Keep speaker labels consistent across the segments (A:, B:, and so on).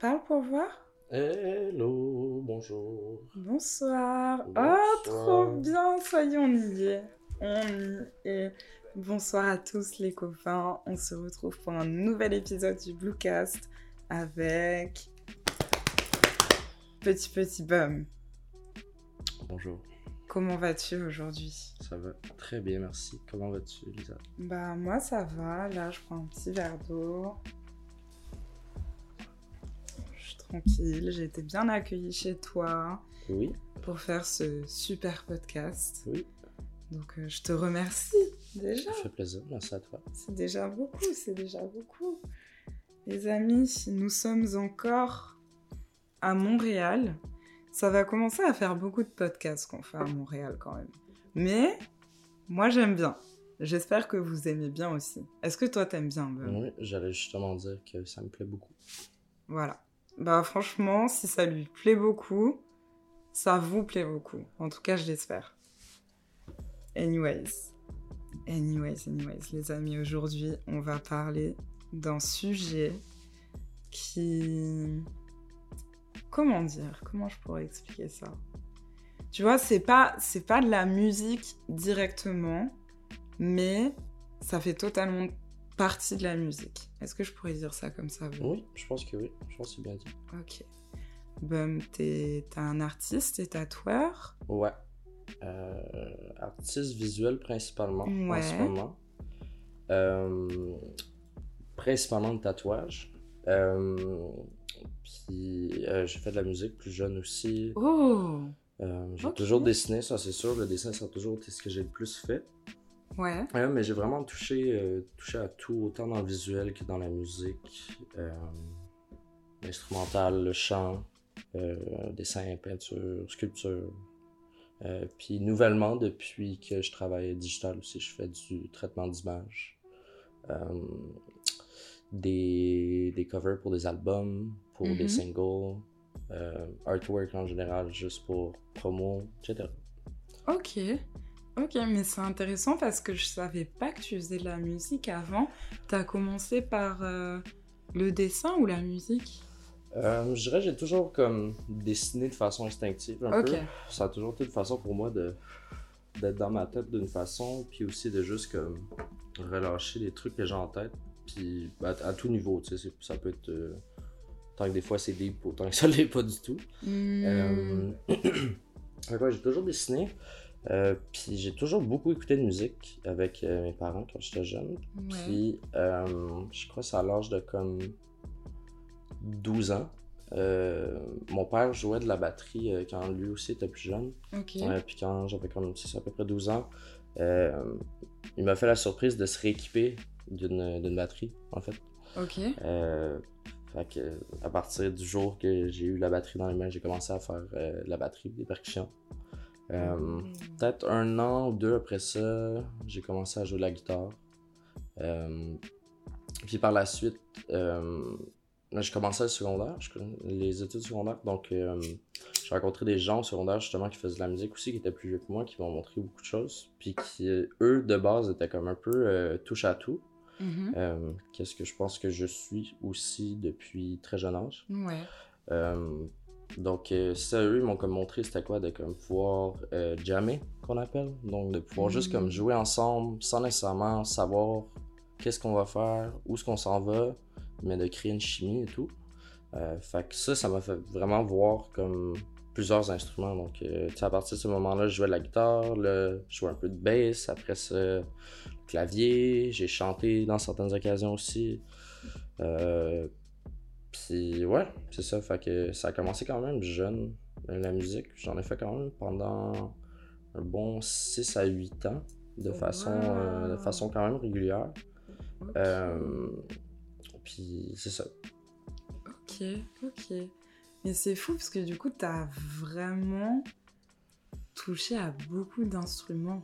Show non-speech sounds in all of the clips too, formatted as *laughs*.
A: Parle pour voir.
B: Hello, bonjour.
A: Bonsoir. Oh, trop bien. Est, on y est. On y est. Bonsoir à tous les copains. On se retrouve pour un nouvel épisode du Bluecast avec Petit Petit Bum.
B: Bonjour.
A: Comment vas-tu aujourd'hui?
B: Ça va très bien, merci. Comment vas-tu, Lisa?
A: Bah moi ça va. Là je prends un petit verre d'eau. Tranquille. J'ai été bien accueillie chez toi
B: Oui,
A: pour faire ce super podcast.
B: oui,
A: Donc euh, je te remercie déjà.
B: ça fait plaisir. Merci à toi.
A: C'est déjà beaucoup, c'est déjà beaucoup. Les amis, nous sommes encore à Montréal. Ça va commencer à faire beaucoup de podcasts qu'on fait à Montréal quand même. Mais moi j'aime bien. J'espère que vous aimez bien aussi. Est-ce que toi t'aimes bien Ben
B: Oui, j'allais justement dire que ça me plaît beaucoup.
A: Voilà. Bah franchement, si ça lui plaît beaucoup, ça vous plaît beaucoup. En tout cas, je l'espère. Anyways. Anyways, anyways, les amis, aujourd'hui, on va parler d'un sujet qui... Comment dire? Comment je pourrais expliquer ça? Tu vois, c'est pas, pas de la musique directement, mais ça fait totalement partie de la musique. Est-ce que je pourrais dire ça comme ça
B: Oui, je pense que oui. Je pense que c'est bien dit.
A: Ok. Bum, t'es un artiste, t'es tatoueur?
B: Ouais. Euh, artiste visuel principalement en
A: Ouais.
B: ce moment. Euh, principalement de tatouage. Euh, puis j'ai fait de la musique plus jeune aussi.
A: Oh
B: j'ai toujours dessiné, ça c'est sûr. Le dessin, ça a toujours été ce que j'ai le plus fait.
A: Ouais.
B: Ouais, mais j'ai vraiment touché, euh, touché à tout, autant dans le visuel que dans la musique. Euh, L'instrumental, le chant, euh, dessin, peinture, sculpture. Euh, puis nouvellement, depuis que je travaille digital aussi, je fais du traitement d'image. Des, des covers pour des albums, pour des singles, euh, artwork en général, juste pour promo, etc.
A: Ok. Ok, mais c'est intéressant parce que je savais pas que tu faisais de la musique avant. T'as commencé par euh, le dessin ou la musique?
B: Euh, je dirais que j'ai toujours comme dessiné de façon instinctive un peu. Ça a toujours été une façon pour moi de d'être dans ma tête d'une façon, puis aussi de juste comme relâcher les trucs que j'ai en tête, puis à, à tout niveau, tu sais, ça peut être euh, tant que des fois c'est deep, autant que ça *laughs* l'est pas du tout.
A: Hmm. *clears throat*
B: Ouais, j'ai toujours dessiné, euh, puis j'ai toujours beaucoup écouté de musique avec euh, mes parents quand j'étais jeune.
A: Ouais.
B: Puis, euh, je crois que c'est à l'âge de comme 12 ans. Mon père jouait de la batterie quand lui aussi était plus jeune.
A: Ok.
B: Ouais, puis quand j'avais comme ça, à peu près 12 ans, il m'a fait la surprise de se rééquiper d'une batterie, en fait.
A: Ok.
B: Fait que, à partir du jour que j'ai eu la batterie dans les mains, j'ai commencé à faire euh, de la batterie, des percussions. Euh. Peut-être un an ou deux après ça, j'ai commencé à jouer de la guitare. Euh, puis par la suite, euh, là, j'ai commencé le secondaire, je les études secondaires. Donc, euh, j'ai rencontré des gens au secondaire justement qui faisaient de la musique aussi, qui étaient plus vieux que moi, qui m'ont montré beaucoup de choses. Puis qui, eux, de base, étaient comme un peu touche à tout.
A: Mhm.
B: Qu'est-ce que je pense que je suis aussi depuis très jeune âge.
A: Ouais.
B: Donc, euh, ça, eux, m'ont comme montré c'était quoi de comme pouvoir euh, jammer, qu'on appelle. Donc, de pouvoir juste
A: Mm.
B: comme jouer ensemble sans nécessairement savoir qu'est-ce qu'on va faire, où est-ce qu'on s'en va, mais de créer une chimie et tout. Euh, fait que ça, ça m'a fait vraiment voir comme plusieurs instruments. Donc, à partir de ce moment-là, je jouais de la guitare, je jouais un peu de bass, après ça, le clavier, j'ai chanté dans certaines occasions aussi. Puis ouais, c'est ça. Fait que ça a commencé quand même jeune, la musique. J'en ai fait quand même pendant un bon 6 à 8 ans, de façon, euh, de façon quand même régulière. Euh, puis c'est ça.
A: Ok, ok. Mais c'est fou parce que du coup, t'as vraiment touché à beaucoup d'instruments.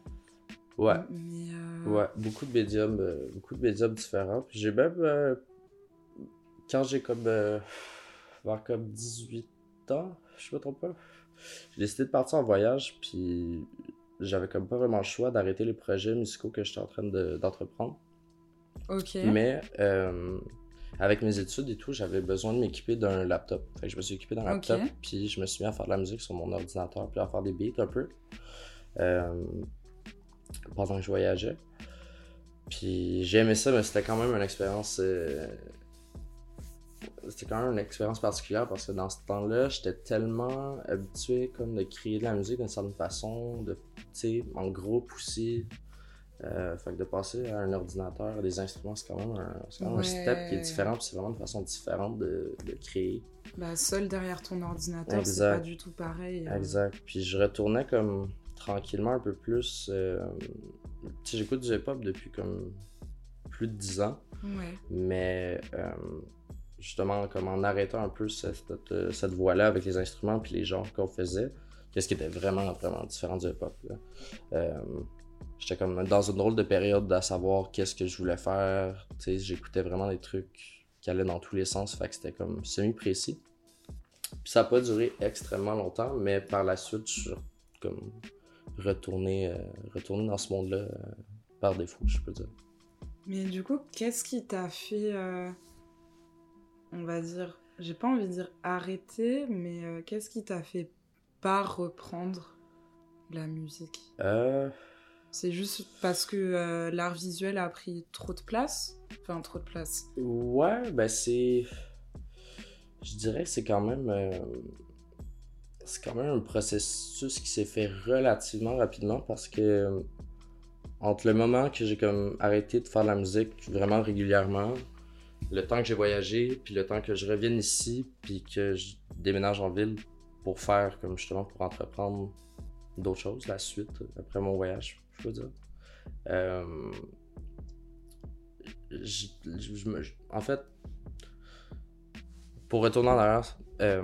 B: Ouais.
A: Mais euh,
B: Ouais, beaucoup de médiums, beaucoup de médiums différents. J'ai même, quand j'ai comme, euh, vers comme 18 ans, je me trompe pas, j'ai décidé de partir en voyage, puis j'avais comme pas vraiment le choix d'arrêter les projets musicaux que j'étais en train de- d'entreprendre.
A: Ok.
B: Mais euh, avec mes études et tout, j'avais besoin de m'équiper d'un laptop. Fait que je me suis équipé d'un laptop,
A: Ok.
B: puis je me suis mis à faire de la musique sur mon ordinateur, puis à faire des beats un peu. euh, pendant que je voyageais. Puis j'ai aimé ça, mais c'était quand même une expérience. euh, C'était quand même une expérience particulière parce que dans ce temps-là, j'étais tellement habitué comme de créer de la musique d'une certaine façon, de, en groupe aussi. Euh, fait que de passer à un ordinateur, à des instruments, c'est quand même un, c'est quand même un step qui est différent, puis c'est vraiment une façon différente de, de créer.
A: Bah, seul derrière ton ordinateur, c'est pas du tout pareil. euh.
B: Exact. Puis je retournais comme tranquillement un peu plus. euh, tu sais, j'écoute du hip-hop depuis comme plus de 10 ans,
A: Ouais.
B: mais euh, justement, comme en arrêtant un peu cette, cette, cette voie-là avec les instruments puis les genres qu'on faisait, qu'est-ce qui était vraiment, vraiment différent du hip-hop. là. Euh, J'étais comme dans une drôle de période à savoir qu'est-ce que je voulais faire. J'écoutais vraiment des trucs qui allaient dans tous les sens, fait que c'était comme semi-précis. Puis ça n'a pas duré extrêmement longtemps, mais par la suite, je suis comme retourné, euh, dans ce monde-là euh, par défaut, je peux dire.
A: Mais du coup, qu'est-ce qui t'a fait, euh, on va dire, j'ai pas envie de dire arrêter, mais euh, qu'est-ce qui t'a fait pas reprendre la musique?
B: Euh,
A: C'est juste parce que euh, l'art visuel a pris trop de place? Enfin, trop de place.
B: ouais, ben c'est. Je dirais que c'est quand même. C'est quand même un processus qui s'est fait relativement rapidement parce que. Entre le moment que j'ai comme arrêté de faire de la musique vraiment régulièrement, le temps que j'ai voyagé, puis le temps que je revienne ici, puis que je déménage en ville pour faire, comme justement, pour entreprendre d'autres choses, la suite, après mon voyage, je veux dire. Euh, je- je- en fait, pour retourner en arrière, euh,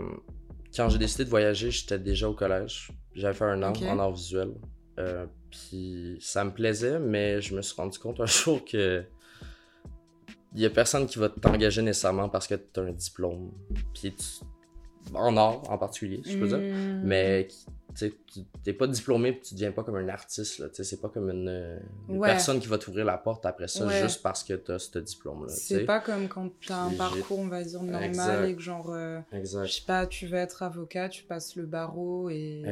B: quand j'ai décidé de voyager, j'étais déjà au collège. J'avais fait un an en art visuel. Euh, puis ça me plaisait, mais je me suis rendu compte un *laughs* jour que il y a personne qui va t'engager nécessairement parce que tu as un diplôme. Puis tu- en art en particulier, je peux dire.
A: Mmh.
B: Mais tu tu t'es pas diplômé puis tu deviens pas comme un artiste. tu C'est pas comme une, une
A: Ouais.
B: personne qui va t'ouvrir la porte après ça
A: Ouais.
B: juste parce que tu as ce diplôme-là. tu
A: C'est pas comme quand t'as un
B: Puis j'ai-
A: parcours, on va dire, normal
B: Exact.
A: et que genre, euh, je sais pas, tu veux être avocat, tu passes le barreau et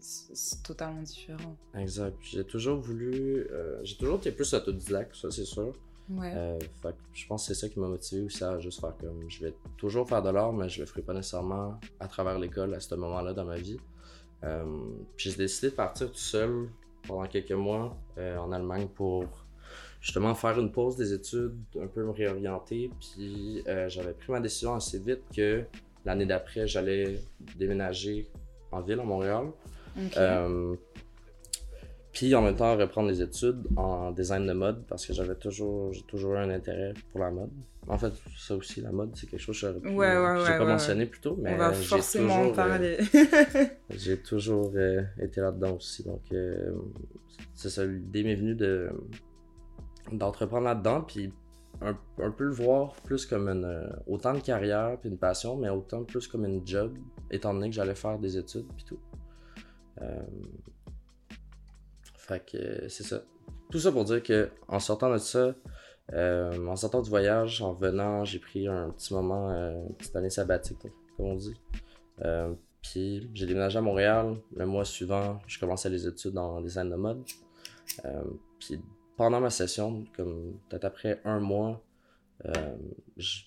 A: c'est totalement différent.
B: Exact. J'ai toujours voulu. euh, j'ai toujours été plus autodidacte, ça c'est sûr.
A: Ouais.
B: Euh, fait que je pense que c'est ça qui m'a motivé aussi à juste faire comme. Je vais toujours faire de l'art, mais je le ferai pas nécessairement à travers l'école à ce moment-là dans ma vie. Euh, puis j'ai décidé de partir tout seul pendant quelques mois euh, en Allemagne pour justement faire une pause des études, un peu me réorienter. Puis j'avais pris ma décision assez vite que l'année d'après, j'allais déménager en ville, à Montréal. Puis en même temps reprendre les études en design de mode parce que j'avais toujours j'ai toujours eu un intérêt pour la mode. En fait, ça aussi la mode, c'est quelque chose que j'aurais
A: Ouais, ouais, ouais,
B: pas mentionné plus tôt, mais
A: on va
B: j'ai
A: forcément
B: toujours,
A: en
B: euh,
A: parler. *laughs*
B: j'ai toujours euh, été là-dedans aussi. Donc, euh, c'est ça, l'idée m'est venue de, d'entreprendre là-dedans, puis un, un peu le voir plus comme une, autant une carrière puis une passion, mais autant plus comme une job, étant donné que j'allais faire des études puis tout. Fait que euh, c'est ça. Tout ça pour dire que en sortant de ça, euh, en sortant du voyage, en revenant, j'ai pris un petit moment, euh, une petite année sabbatique, comme on dit. Puis j'ai déménagé à Montréal. Le mois suivant, je commençais les études en design de mode. Puis pendant ma session, comme peut-être après un mois, je,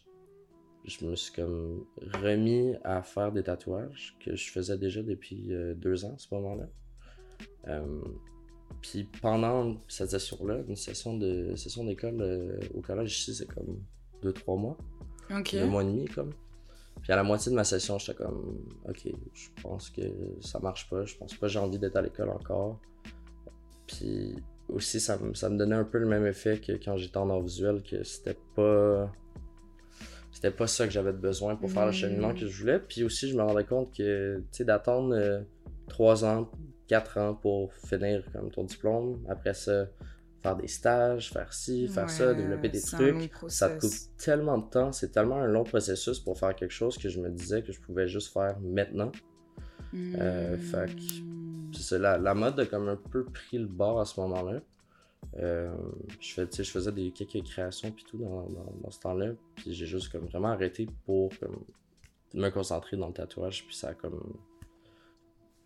B: je me suis comme remis à faire des tatouages que je faisais déjà depuis deux ans à ce moment-là. Euh, puis pendant cette session-là, une session de session d'école euh, au collège ici, c'est comme deux, trois mois
A: ok.
B: mois et demi comme. Puis à la moitié de ma session, j'étais comme OK, je pense que ça marche pas, je pense pas que j'ai envie d'être à l'école encore. Puis aussi ça, me- ça me donnait un peu le même effet que quand j'étais en art visuel que c'était pas c'était pas ça que j'avais besoin pour faire le
A: Mm.
B: cheminement que je voulais. Puis aussi je me rendais compte que tu sais d'attendre euh, trois ans, quatre ans pour finir comme ton diplôme, après ça faire des stages, faire ci, faire ça, développer des trucs. Ça te coûte tellement de temps, c'est tellement un long processus pour faire quelque chose que je me disais que je pouvais juste faire maintenant. Euh, fait que-
A: Hmm.
B: La, la mode a comme un peu pris le bord à ce moment-là. Euh, je, fais, je faisais des quelques créations puis tout dans, dans, dans ce temps-là. Puis j'ai juste comme vraiment arrêté pour comme, me concentrer dans le tatouage. Puis ça a comme.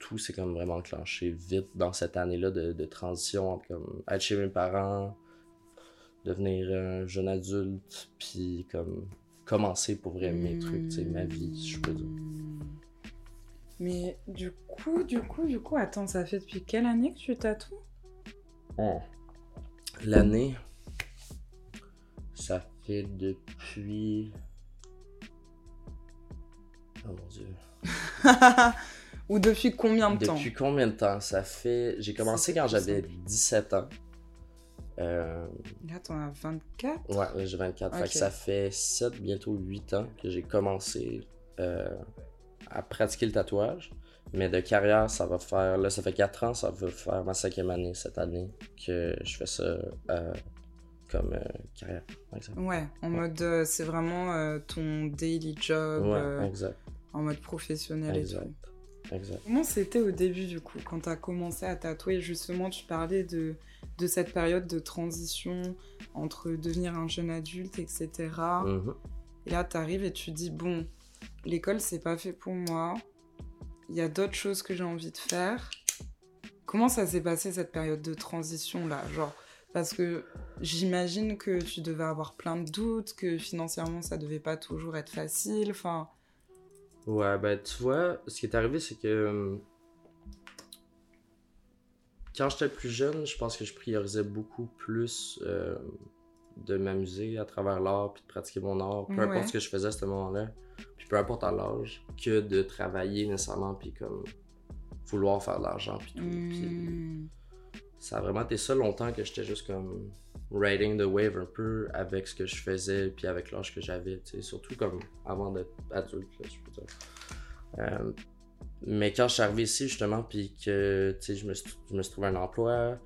B: Tout s'est comme vraiment enclenché vite dans cette année-là de, de transition entre comme être chez mes parents, devenir un jeune adulte, puis comme commencer pour vrai mes trucs, tu sais, ma vie, si je peux dire.
A: Mais du coup, du coup, du coup, attends, ça fait depuis quelle année que tu tatoues?
B: Oh. L'année, ça fait depuis. Oh mon dieu. *laughs*
A: Ou depuis combien de temps
B: Depuis combien de temps? Ça fait. J'ai commencé
A: fait
B: quand j'avais
A: simple.
B: 17 ans. Euh,
A: Là, t'en as 24
B: ouais, là, j'ai 24. Fait
A: Ok.
B: que ça fait 7, bientôt 8 ans que j'ai commencé euh, à pratiquer le tatouage. Mais de carrière, ça va faire. Là, ça fait 4 ans, ça va faire ma cinquième année cette année que je fais ça euh, comme euh, carrière.
A: Ouais, en mode, c'est vraiment ton daily job,
B: Ouais, exact.
A: en mode professionnel et
B: Exact.
A: tout.
B: Exact.
A: Comment c'était au début du coup, quand t'as commencé à tatouer Justement, tu parlais de, de cette période de transition entre devenir un jeune adulte, etc.
B: Mhm.
A: Et là, t'arrives et tu dis, bon, l'école, c'est pas fait pour moi. Il y a d'autres choses que j'ai envie de faire. Comment ça s'est passé cette période de transition là? Genre, parce que j'imagine que tu devais avoir plein de doutes, que financièrement ça devait pas toujours être facile. Enfin,
B: Ouais, ben tu vois, ce qui est arrivé, c'est que euh, quand j'étais plus jeune, je pense que je priorisais beaucoup plus euh, de m'amuser à travers l'art puis de pratiquer mon art, peu
A: Ouais.
B: importe ce que je faisais à ce moment-là, puis peu importe à l'âge, que de travailler nécessairement puis comme vouloir faire de l'argent puis tout.
A: Hmm,
B: ça a vraiment été ça longtemps que j'étais juste comme riding the wave un peu avec ce que je faisais puis avec l'âge que j'avais, tu sais, surtout comme avant d'être adulte, là, je peux dire. Euh, mais quand je suis arrivé ici justement puis que tu sais, je me suis je me suis trouvé un emploi,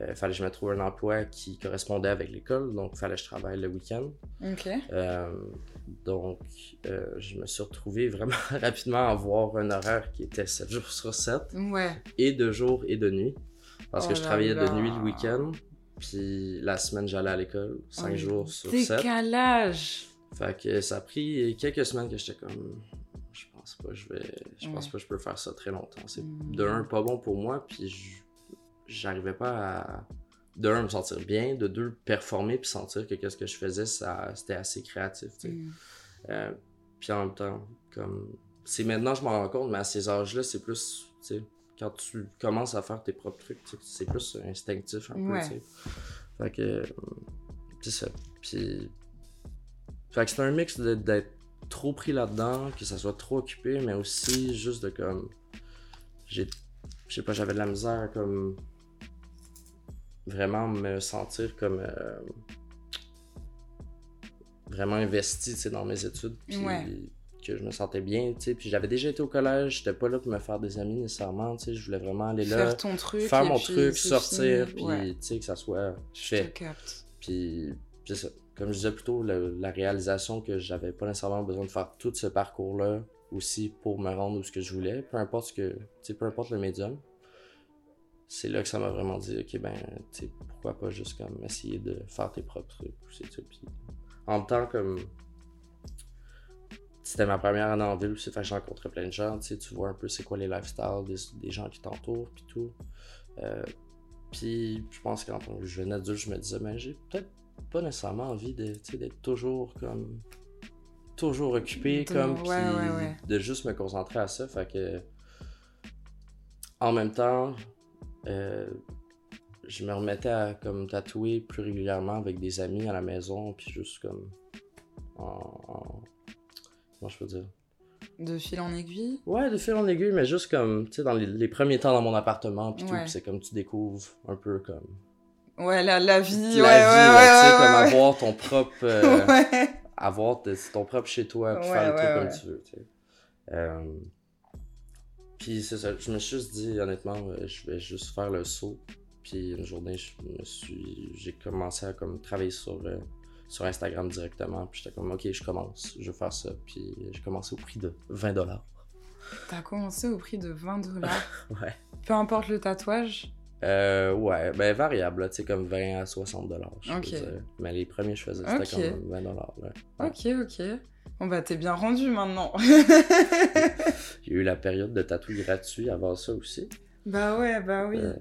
B: euh, fallait que je me trouve un emploi qui correspondait avec l'école, donc fallait que je travaille le week-end. Euh, donc, euh, je me suis retrouvé vraiment *laughs* rapidement à avoir un horaire qui était 7 jours sur 7
A: Ouais.
B: et de jour et de nuit. Parce
A: Oh
B: que je
A: là
B: travaillais
A: là.
B: de nuit le week-end. Puis la semaine, j'allais à l'école, 5
A: Oh,
B: jours sur 7.
A: Décalage.
B: Fait que ça a pris quelques semaines que j'étais comme. Je pense pas, je vais. Je pense
A: Ouais.
B: pas que je peux faire ça très longtemps. C'est
A: Mm.
B: de un, pas bon pour moi, puis je- j'arrivais pas à. De un, me sentir bien, de deux, performer, puis sentir que qu'est-ce que je faisais, ça c'était assez créatif, tu sais.
A: Hmm.
B: Euh, puis en même temps, comme. C'est maintenant que je m'en rends compte, mais à ces âges-là, c'est plus. Tu sais, quand tu commences à faire tes propres trucs, c'est plus instinctif un peu,
A: Ouais.
B: tu sais. Fait que. euh, C'est ça. Puis. Fait que c'est un mix d'être trop pris là-dedans, que ça soit trop occupé, mais aussi juste de comme. J'ai. Je sais pas, j'avais de la misère à comme. Vraiment me sentir comme. euh, vraiment investi tu sais, dans mes études. Puis
A: Ouais.
B: Que je me sentais bien, tu sais. Puis j'avais déjà été au collège, j'étais pas là pour me faire des amis nécessairement, tu sais. Je voulais vraiment aller là,
A: Faire ton truc.
B: faire
A: et
B: mon
A: puis
B: truc, sortir,
A: fini.
B: puis
A: Ouais,
B: tu sais, que ça soit
A: je te
B: fait.
A: capte.
B: Puis c'est ça. Comme je disais plus tôt, le- la réalisation que j'avais pas nécessairement besoin de faire tout ce parcours-là aussi pour me rendre où ce que je voulais, peu importe ce que, tu sais, peu importe le médium. C'est là que ça m'a vraiment dit, ok, ben, tu sais, pourquoi pas juste comme essayer de faire tes propres trucs, ça. Puis en même temps, comme c'était ma première année en ville aussi, fait que j'ai rencontré plein de gens, tu sais, tu vois un peu c'est quoi les lifestyles des, des gens qui t'entourent, puis tout. Euh, puis je pense qu'en tant que jeune adulte, je me disais, ben j'ai peut-être pas nécessairement envie d'être toujours comme. toujours occupé,
A: De-
B: comme,
A: ouais,
B: puis
A: ouais, ouais.
B: de juste me concentrer à ça. Fait que. En même temps, euh, je me remettais à comme tatouer plus régulièrement avec des amis à la maison, puis juste comme. En. en- Comment je peux dire?
A: De fil en aiguille?
B: Ouais, de fil en aiguille, mais juste comme, tu sais, dans les, les premiers temps dans mon appartement, puis tout,
A: Ouais.
B: c'est comme tu découvres un peu comme
A: Ouais, la, la vie.
B: la
A: ouais,
B: vie,
A: ouais,
B: là,
A: ouais,
B: comme avoir ton propre, euh, *laughs*
A: ouais.
B: avoir ton propre chez toi, puis faire le truc comme tu veux, tu sais. Euh, puis c'est ça, je me suis juste dit, honnêtement, euh, je vais juste faire le saut, puis une journée, je me suis, j'ai commencé à comme travailler sur, euh, sur Instagram directement, puis j'étais comme, ok, je commence, je vais faire ça, puis j'ai commencé au prix de 20 dollars.
A: T'as commencé au prix de 20 dollars? *laughs*
B: Ouais.
A: Peu importe le tatouage?
B: Euh, ouais, ben variable, tu sais, comme 20 à 60 dollars.
A: Ok.
B: Mais les premiers, je faisais, c'était même 20 dollars.
A: Ok, ok. Bon bah t'es bien rendu maintenant. *laughs*
B: Il y a eu la période de tatou gratuit avant ça aussi.
A: Bah ouais, bah oui.
B: Euh,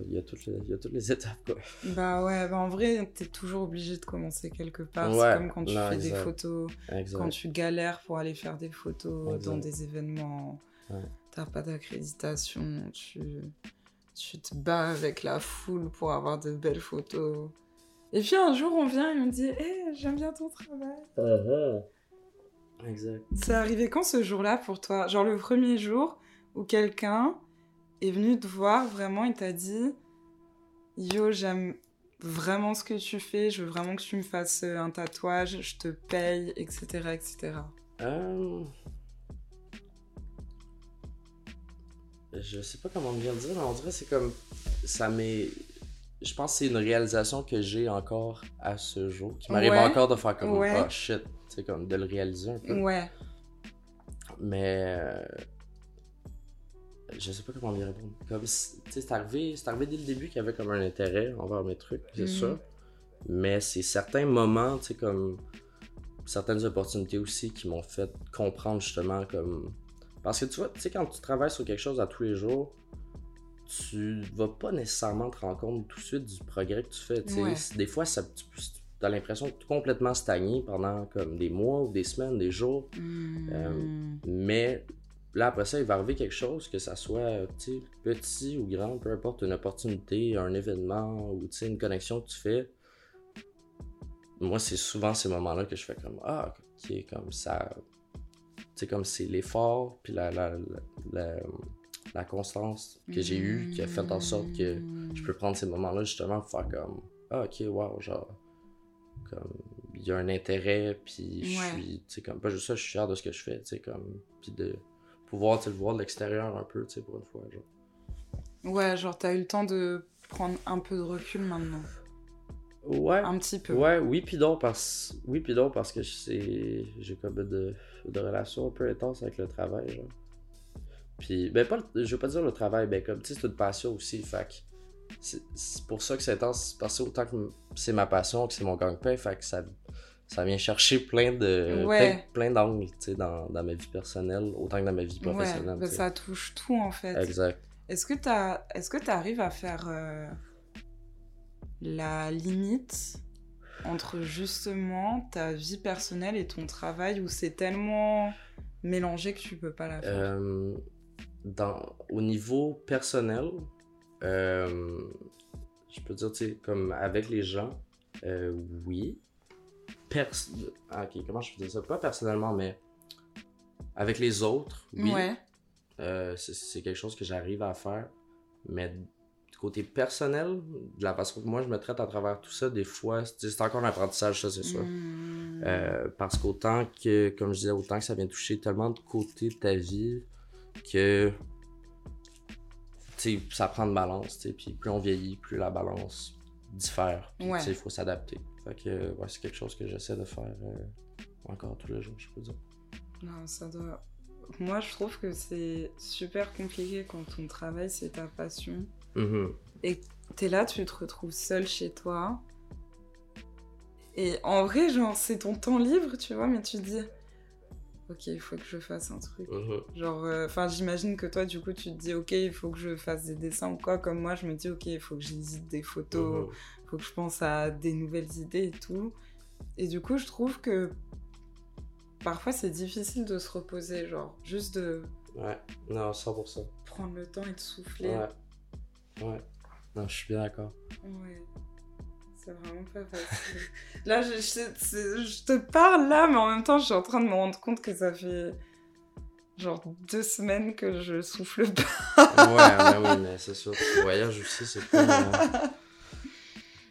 B: il, y a toutes les, il y a toutes les étapes, quoi.
A: Bah ouais, bah en vrai, t'es toujours obligé de commencer quelque part.
B: Ouais,
A: C'est comme quand tu fais des photos,
B: Exact.
A: quand tu galères pour aller faire des photos
B: Exact.
A: dans des événements.
B: Ouais.
A: T'as pas d'accréditation, tu... tu te bats avec la foule pour avoir de belles photos. Et puis un jour, on vient et on dit Hé, j'aime bien ton travail.
B: Uh-huh. Exact.
A: C'est arrivé quand ce jour-là pour toi? Genre le premier jour où quelqu'un est venu te voir vraiment et t'a dit Yo, j'aime vraiment ce que tu fais, je veux vraiment que tu me fasses euh, un tatouage, je te paye, etc. etc.
B: Euh... Je sais pas comment bien le dire, mais on dirait c'est comme. Ça m'est. Je pense que c'est une réalisation que j'ai encore à ce jour. Qui m'arrive
A: Ouais.
B: encore de faire comme.
A: Ouais.
B: Oh shit. C'est comme de le réaliser un peu.
A: Ouais.
B: Mais. euh, Je sais pas comment bien répondre. Comme. c'est arrivé, dès le début qu'il y avait comme un intérêt envers mes trucs, c'est
A: Mhm.
B: sûr. Mais c'est certains moments, tu sais, comme. Certaines opportunités aussi qui m'ont fait comprendre justement comme. Parce que tu vois, tu sais, quand tu travailles sur quelque chose à tous les jours, tu vas pas nécessairement te rendre compte tout de suite du progrès que tu fais.
A: Ouais.
B: Des fois, ça, tu as l'impression de complètement stagner pendant comme des mois ou des semaines, des jours.
A: Hmm.
B: Mais là, après ça, il va arriver quelque chose, que ça soit sais, petit ou grand, peu importe, une opportunité, un événement ou une connexion que tu fais. Moi, c'est souvent ces moments-là que je fais comme Ah, ok, comme ça. Tu sais, comme c'est l'effort, puis la, la, la, la, la constance que j'ai eue qui a fait en sorte que je peux prendre ces moments-là justement pour faire comme Ah, ok, wow, genre. Comme, il y a un intérêt, puis je
A: Ouais.
B: suis, tu sais, comme, pas juste ça, je suis fier de ce que je fais, tu sais, comme, puis de pouvoir, le voir de l'extérieur un peu, tu sais, pour une fois, genre.
A: Ouais, genre t'as eu le temps de prendre un peu de recul maintenant.
B: Ouais,
A: Un petit peu.
B: ouais, oui, puis donc, parce, oui, puis donc, parce que j'ai comme de, de relations un peu intenses avec le travail, genre. Puis, ben, pas, le- je veux pas dire le travail, ben, comme, tu sais, c'est une passion aussi, fait que c'est pour ça que c'est intense, parce que autant que c'est ma passion, que c'est mon gagne-pain, fait que ça, ça vient chercher plein de,
A: Ouais.
B: plein, plein d'angles, tu dans, dans ma vie personnelle, autant que dans ma vie professionnelle, tu sais.
A: ça touche tout en fait.
B: Exact.
A: Est-ce que t'as, est-ce que t'arrives à faire euh, la limite entre justement ta vie personnelle et ton travail où c'est tellement mélangé que tu peux pas la faire?
B: Euh, dans, au niveau personnel, euh, je peux dire, tu sais, comme avec les gens, oui. Pers ah, ok, comment je dire ça? Pas personnellement, mais avec les autres, oui.
A: Ouais.
B: Euh, c'est- quelque chose que j'arrive à faire. Mais du côté personnel, de la façon que moi je me traite à travers tout ça, des fois, c'est encore un apprentissage, ça, c'est sûr.
A: Mmh.
B: Euh, parce qu'autant que, comme je disais, autant que ça vient toucher tellement de côtés de ta vie que ça prend de balance, puis plus on vieillit, plus la balance diffère.
A: Ouais.
B: il faut s'adapter. Fait que euh, ouais, c'est quelque chose que j'essaie de faire euh, encore tous les jours, je peux dire.
A: Non, ça doit. Moi, je trouve que c'est super compliqué quand ton travail c'est ta passion.
B: Mhm.
A: T'es là, tu te retrouves seul chez toi. Et en vrai, genre, c'est ton temps libre, tu vois, mais tu te dis, ok, il faut que je fasse un truc.
B: Mhm.
A: Genre, enfin, j'imagine que toi, du coup, tu te dis, ok, il faut que je fasse des dessins ou quoi. Comme moi, je me dis, ok, il faut que j'hésite des photos,
B: Mhm.
A: il faut que je pense à des nouvelles idées et tout. Et du coup, je trouve que parfois, c'est difficile de se reposer, genre, juste de
B: Ouais, non, 100%.
A: prendre le temps et de souffler.
B: Ouais. Ouais. Non, je suis bien d'accord.
A: Ouais. C'est vraiment pas facile. là, je, je- c'est- je te parle là, mais en même temps, je suis en train de me rendre compte que ça fait genre deux semaines que je souffle pas.
B: ouais, *laughs* mais oui, mais c'est sûr. Le voyage aussi, c'est pas, euh,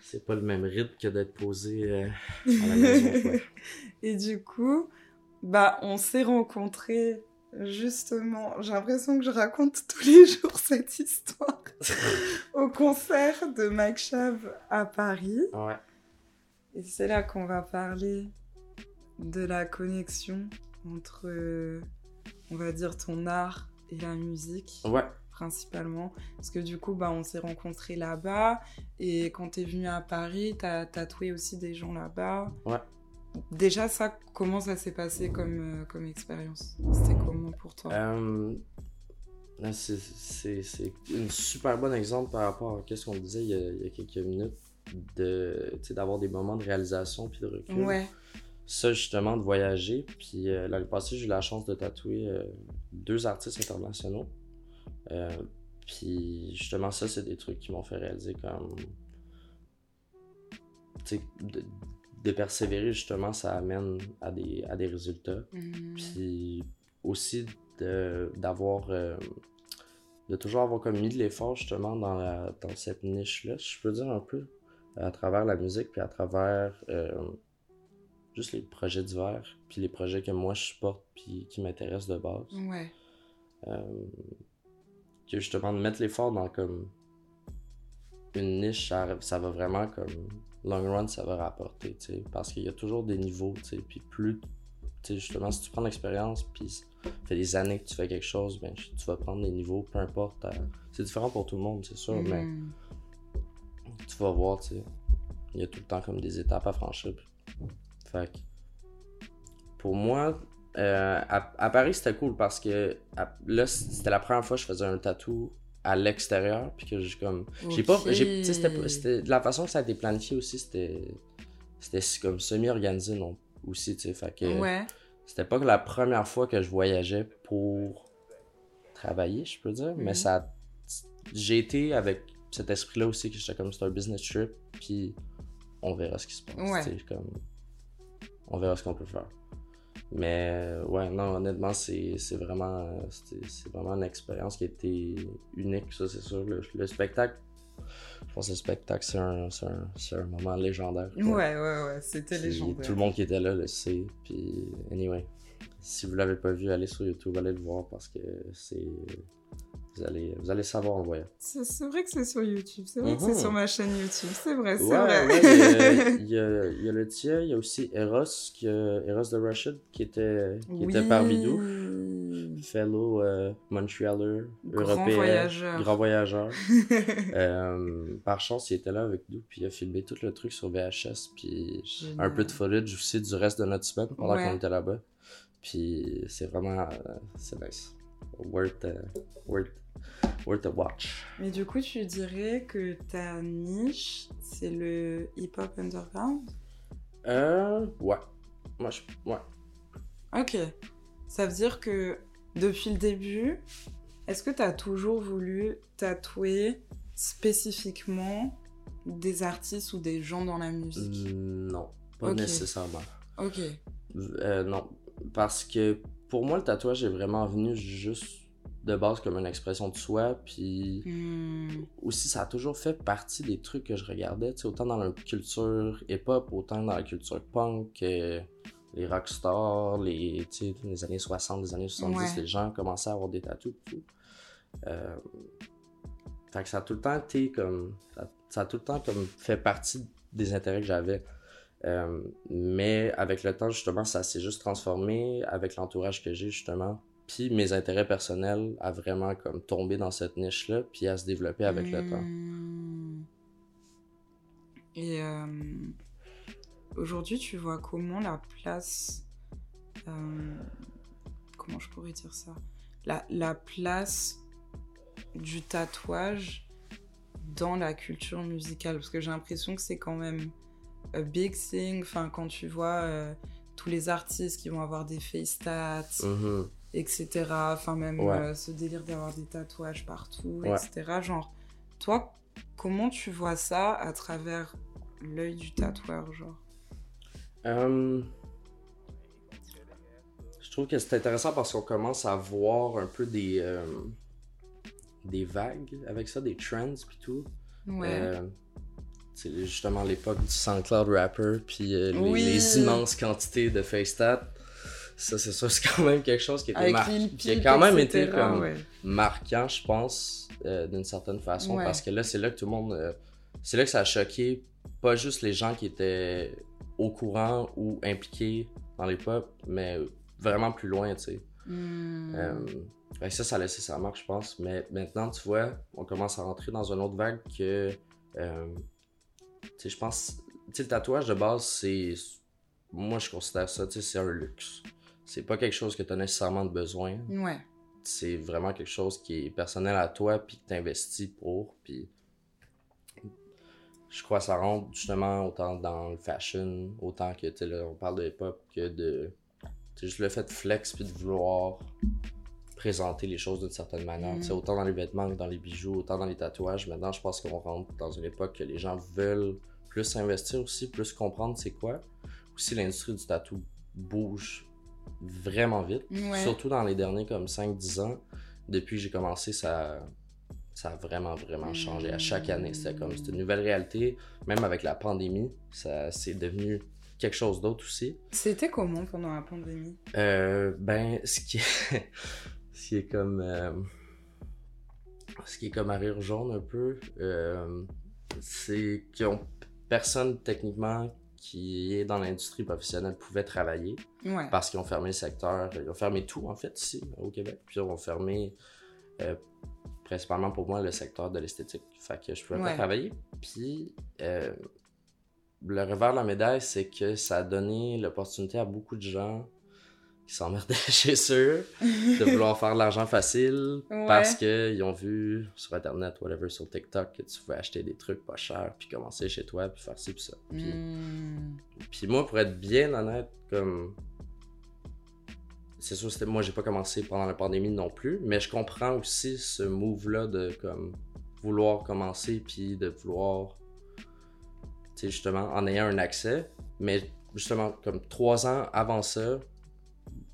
B: c'est pas le même rythme que d'être posé euh, à la maison. *laughs*
A: Et du coup, bah, on s'est rencontrés justement. J'ai l'impression que je raconte tous les jours cette histoire *laughs* au concert de Mike Chav à Paris.
B: Ouais.
A: Et c'est là qu'on va parler de la connexion entre, euh, on va dire, ton art et la musique.
B: Ouais.
A: principalement. Parce que du coup, bah, on s'est rencontrés là-bas. Et quand t'es venu à Paris, t'as tatoué aussi des gens là-bas.
B: Ouais.
A: Déjà, ça, comment ça s'est passé comme, euh, comme expérience? C'était comment pour toi?
B: Euh, c'est- un super bon exemple par rapport à ce qu'on disait il y, a, il y a quelques minutes, de, d'avoir des moments de réalisation puis de recul.
A: Ouais.
B: Ça, justement, de voyager. Puis euh, l'année passée, j'ai eu la chance de tatouer euh, deux artistes internationaux. Euh, puis justement, ça, c'est des trucs qui m'ont fait réaliser comme. Tu sais, de, de persévérer, justement, ça amène à des, à des résultats.
A: Mhm.
B: Puis aussi d'avoir. euh, de toujours avoir comme mis de l'effort justement dans, la, dans cette niche-là, si je peux dire un peu, à travers la musique, puis à travers euh, juste les projets divers, puis les projets que moi je supporte, puis qui m'intéressent de base.
A: Ouais.
B: Euh, que justement de mettre l'effort dans comme une niche, ça, ça va vraiment comme long run, ça va rapporter, tu sais, parce qu'il y a toujours des niveaux, tu sais, puis plus, justement, si tu prends l'expérience, puis ça fait des années que tu fais quelque chose, ben, tu vas prendre des niveaux, peu importe, euh, c'est différent pour tout le monde, c'est sûr, mais
A: Mhm.
B: tu vas voir, tu sais, il y a tout le temps comme des étapes à franchir. Fait que, pour moi, euh, à, à Paris, c'était cool parce que à- là, c'était la première fois que je faisais un tatou à l'extérieur, puis que j'ai comme. J'ai pas. j'ai- C'était pas- c'était- de la façon que ça a été planifié aussi, c'était. C'était comme semi-organisé, non? Aussi, tu sais. Fait que.
A: Ouais.
B: C'était pas que la première fois que je voyageais pour travailler, je peux dire, mais
A: Mhm.
B: ça. J'ai été avec cet esprit-là aussi, que j'étais comme c'est un business trip, puis on verra ce qui se passe.
A: Ouais.
B: tu sais, Comme, on verra ce qu'on peut faire. Mais ouais, non, honnêtement, c'est vraiment, vraiment une expérience qui a été unique, ça c'est sûr. Le, le spectacle, je pense que le spectacle, c'est un, un, un moment légendaire. quoi.
A: Ouais, ouais, ouais. C'était légendaire.
B: Tout le monde qui était là le sait. Puis, anyway, si vous l'avez pas vu, allez sur YouTube, allez le voir parce que c'est. Vous allez, vous allez savoir en voyant.
A: C'est vrai que c'est sur YouTube. C'est vrai que
B: Mhm.
A: c'est sur ma chaîne YouTube. C'est vrai, c'est
B: Ouais,
A: vrai.
B: ouais, il y a- *laughs* il y, le tien, il y a aussi Eros, qui Eros de Rashid, qui était, qui était parmi nous. Fellow euh, Montrealer,
A: Grand
B: européen,
A: voyageur.
B: grand voyageur. *laughs* Euh, par chance, il était là avec nous, puis il a filmé tout le truc sur VHS, puis
A: Génial.
B: un peu de footage aussi du reste de notre semaine pendant
A: Ouais.
B: qu'on était là-bas. Puis c'est vraiment, euh, c'est nice. Worth, euh, worth, worth a watch.
A: Mais du coup, tu dirais que ta niche, c'est le hip-hop underground?
B: Euh, ouais. Moi, je, ouais.
A: Ok. Ça veut dire que depuis le début, est-ce que tu as toujours voulu tatouer spécifiquement des artistes ou des gens dans la musique?
B: Non, pas nécessairement.
A: Ok.
B: Euh, non, parce que pour moi, le tatouage est vraiment venu juste de base comme une expression de soi, puis
A: Hmm.
B: aussi ça a toujours fait partie des trucs que je regardais, autant dans la culture hip-hop, autant dans la culture punk, euh, les rockstars, les, les années 60, les années 70,
A: Ouais.
B: les gens commençaient à avoir des tatous et tout. Euh, fait que ça a tout le temps été comme. Ça, ça a tout le temps comme fait partie des intérêts que j'avais. Euh, mais avec le temps, justement, ça s'est juste transformé avec l'entourage que j'ai, justement. Puis mes intérêts personnels à vraiment comme tomber dans cette niche-là, puis à se développer avec le temps.
A: Hmm. Et euh, aujourd'hui, tu vois comment la place. euh, comment je pourrais dire ça? La, la place du tatouage dans la culture musicale. Parce que j'ai l'impression que c'est quand même a big thing. Enfin, quand tu vois euh, tous les artistes qui vont avoir des face tats,
B: Mhm.
A: etc. Enfin, même
B: Ouais.
A: euh, ce délire d'avoir des tatouages partout,
B: Ouais.
A: etc. Genre, toi, comment tu vois ça à travers l'œil du tatoueur, genre?
B: Euh, Je trouve que c'est intéressant parce qu'on commence à voir un peu des, euh, des vagues avec ça, des trends puis tout.
A: Ouais.
B: Euh, c'est justement l'époque du SoundCloud rapper puis euh, les,
A: Oui.
B: les immenses quantités de FaceTat. Ça, c'est ça, *laughs* c'est quand même quelque chose qui, était mar- qui a quand même
A: etc.,
B: été comme
A: ouais.
B: marquant, je pense, d'une certaine façon,
A: Ouais.
B: parce que là, c'est là que tout le monde. c'est là que ça a choqué pas juste les gens qui étaient au courant ou impliqués dans les pop, mais vraiment plus loin, tu sais.
A: Hmm.
B: Euh, que ça, ça a laissé sa marque, je pense. Mais maintenant, tu vois, on commence à rentrer dans une autre vague que. euh, tu sais, je pense. Tu sais, le tatouage de base, c'est. Moi, je considère ça, tu sais, c'est un luxe. C'est pas quelque chose que tu as nécessairement de besoin.
A: Ouais.
B: C'est vraiment quelque chose qui est personnel à toi, puis que tu investis pour. Puis. Je crois que ça rentre justement autant dans le fashion, autant que, tu là, on parle de hip-hop, que de. C'est juste le fait de flex, puis de vouloir présenter les choses d'une certaine manière. Tu sais, autant dans les vêtements que dans les bijoux, autant dans les tatouages. Maintenant, je pense qu'on rentre dans une époque que les gens veulent plus investir aussi, plus comprendre c'est quoi. Aussi, l'industrie du tatou bouge vraiment vite.
A: Ouais.
B: Surtout dans les derniers comme 5-10 ans. Depuis que j'ai commencé, ça, ça a vraiment, vraiment changé. À chaque année, c'était comme une nouvelle réalité. Même avec la pandémie, ça c'est devenu quelque chose d'autre aussi.
A: C'était comment pendant la pandémie?
B: Euh, ben, *laughs* ce qui est, ce qui est comme, euh, ce qui est comme à rire jaune un peu, euh, c'est que personne techniquement qui est dans l'industrie professionnelle pouvait travailler
A: Ouais.
B: parce qu'ils ont fermé le secteur, ils ont fermé tout en fait ici au Québec, puis ils ont fermé euh, principalement pour moi le secteur de l'esthétique, fait que je pouvais
A: Ouais.
B: pas travailler. Puis euh, le revers de la médaille, c'est que ça a donné l'opportunité à beaucoup de gens qui s'emmerdaient *laughs* chez eux de *laughs* vouloir faire de l'argent facile
A: Ouais.
B: parce qu'ils ont vu sur internet, whatever, sur TikTok, que tu pouvais acheter des trucs pas chers, puis commencer chez toi, puis faire ci, puis ça. Puis,
A: Hmm.
B: puis moi, pour être bien honnête, comme. C'est sûr, moi, j'ai pas commencé pendant la pandémie non plus, mais je comprends aussi ce move-là de comme vouloir commencer, puis de vouloir. Tu sais, justement, en ayant un accès. Mais justement, comme trois ans avant ça,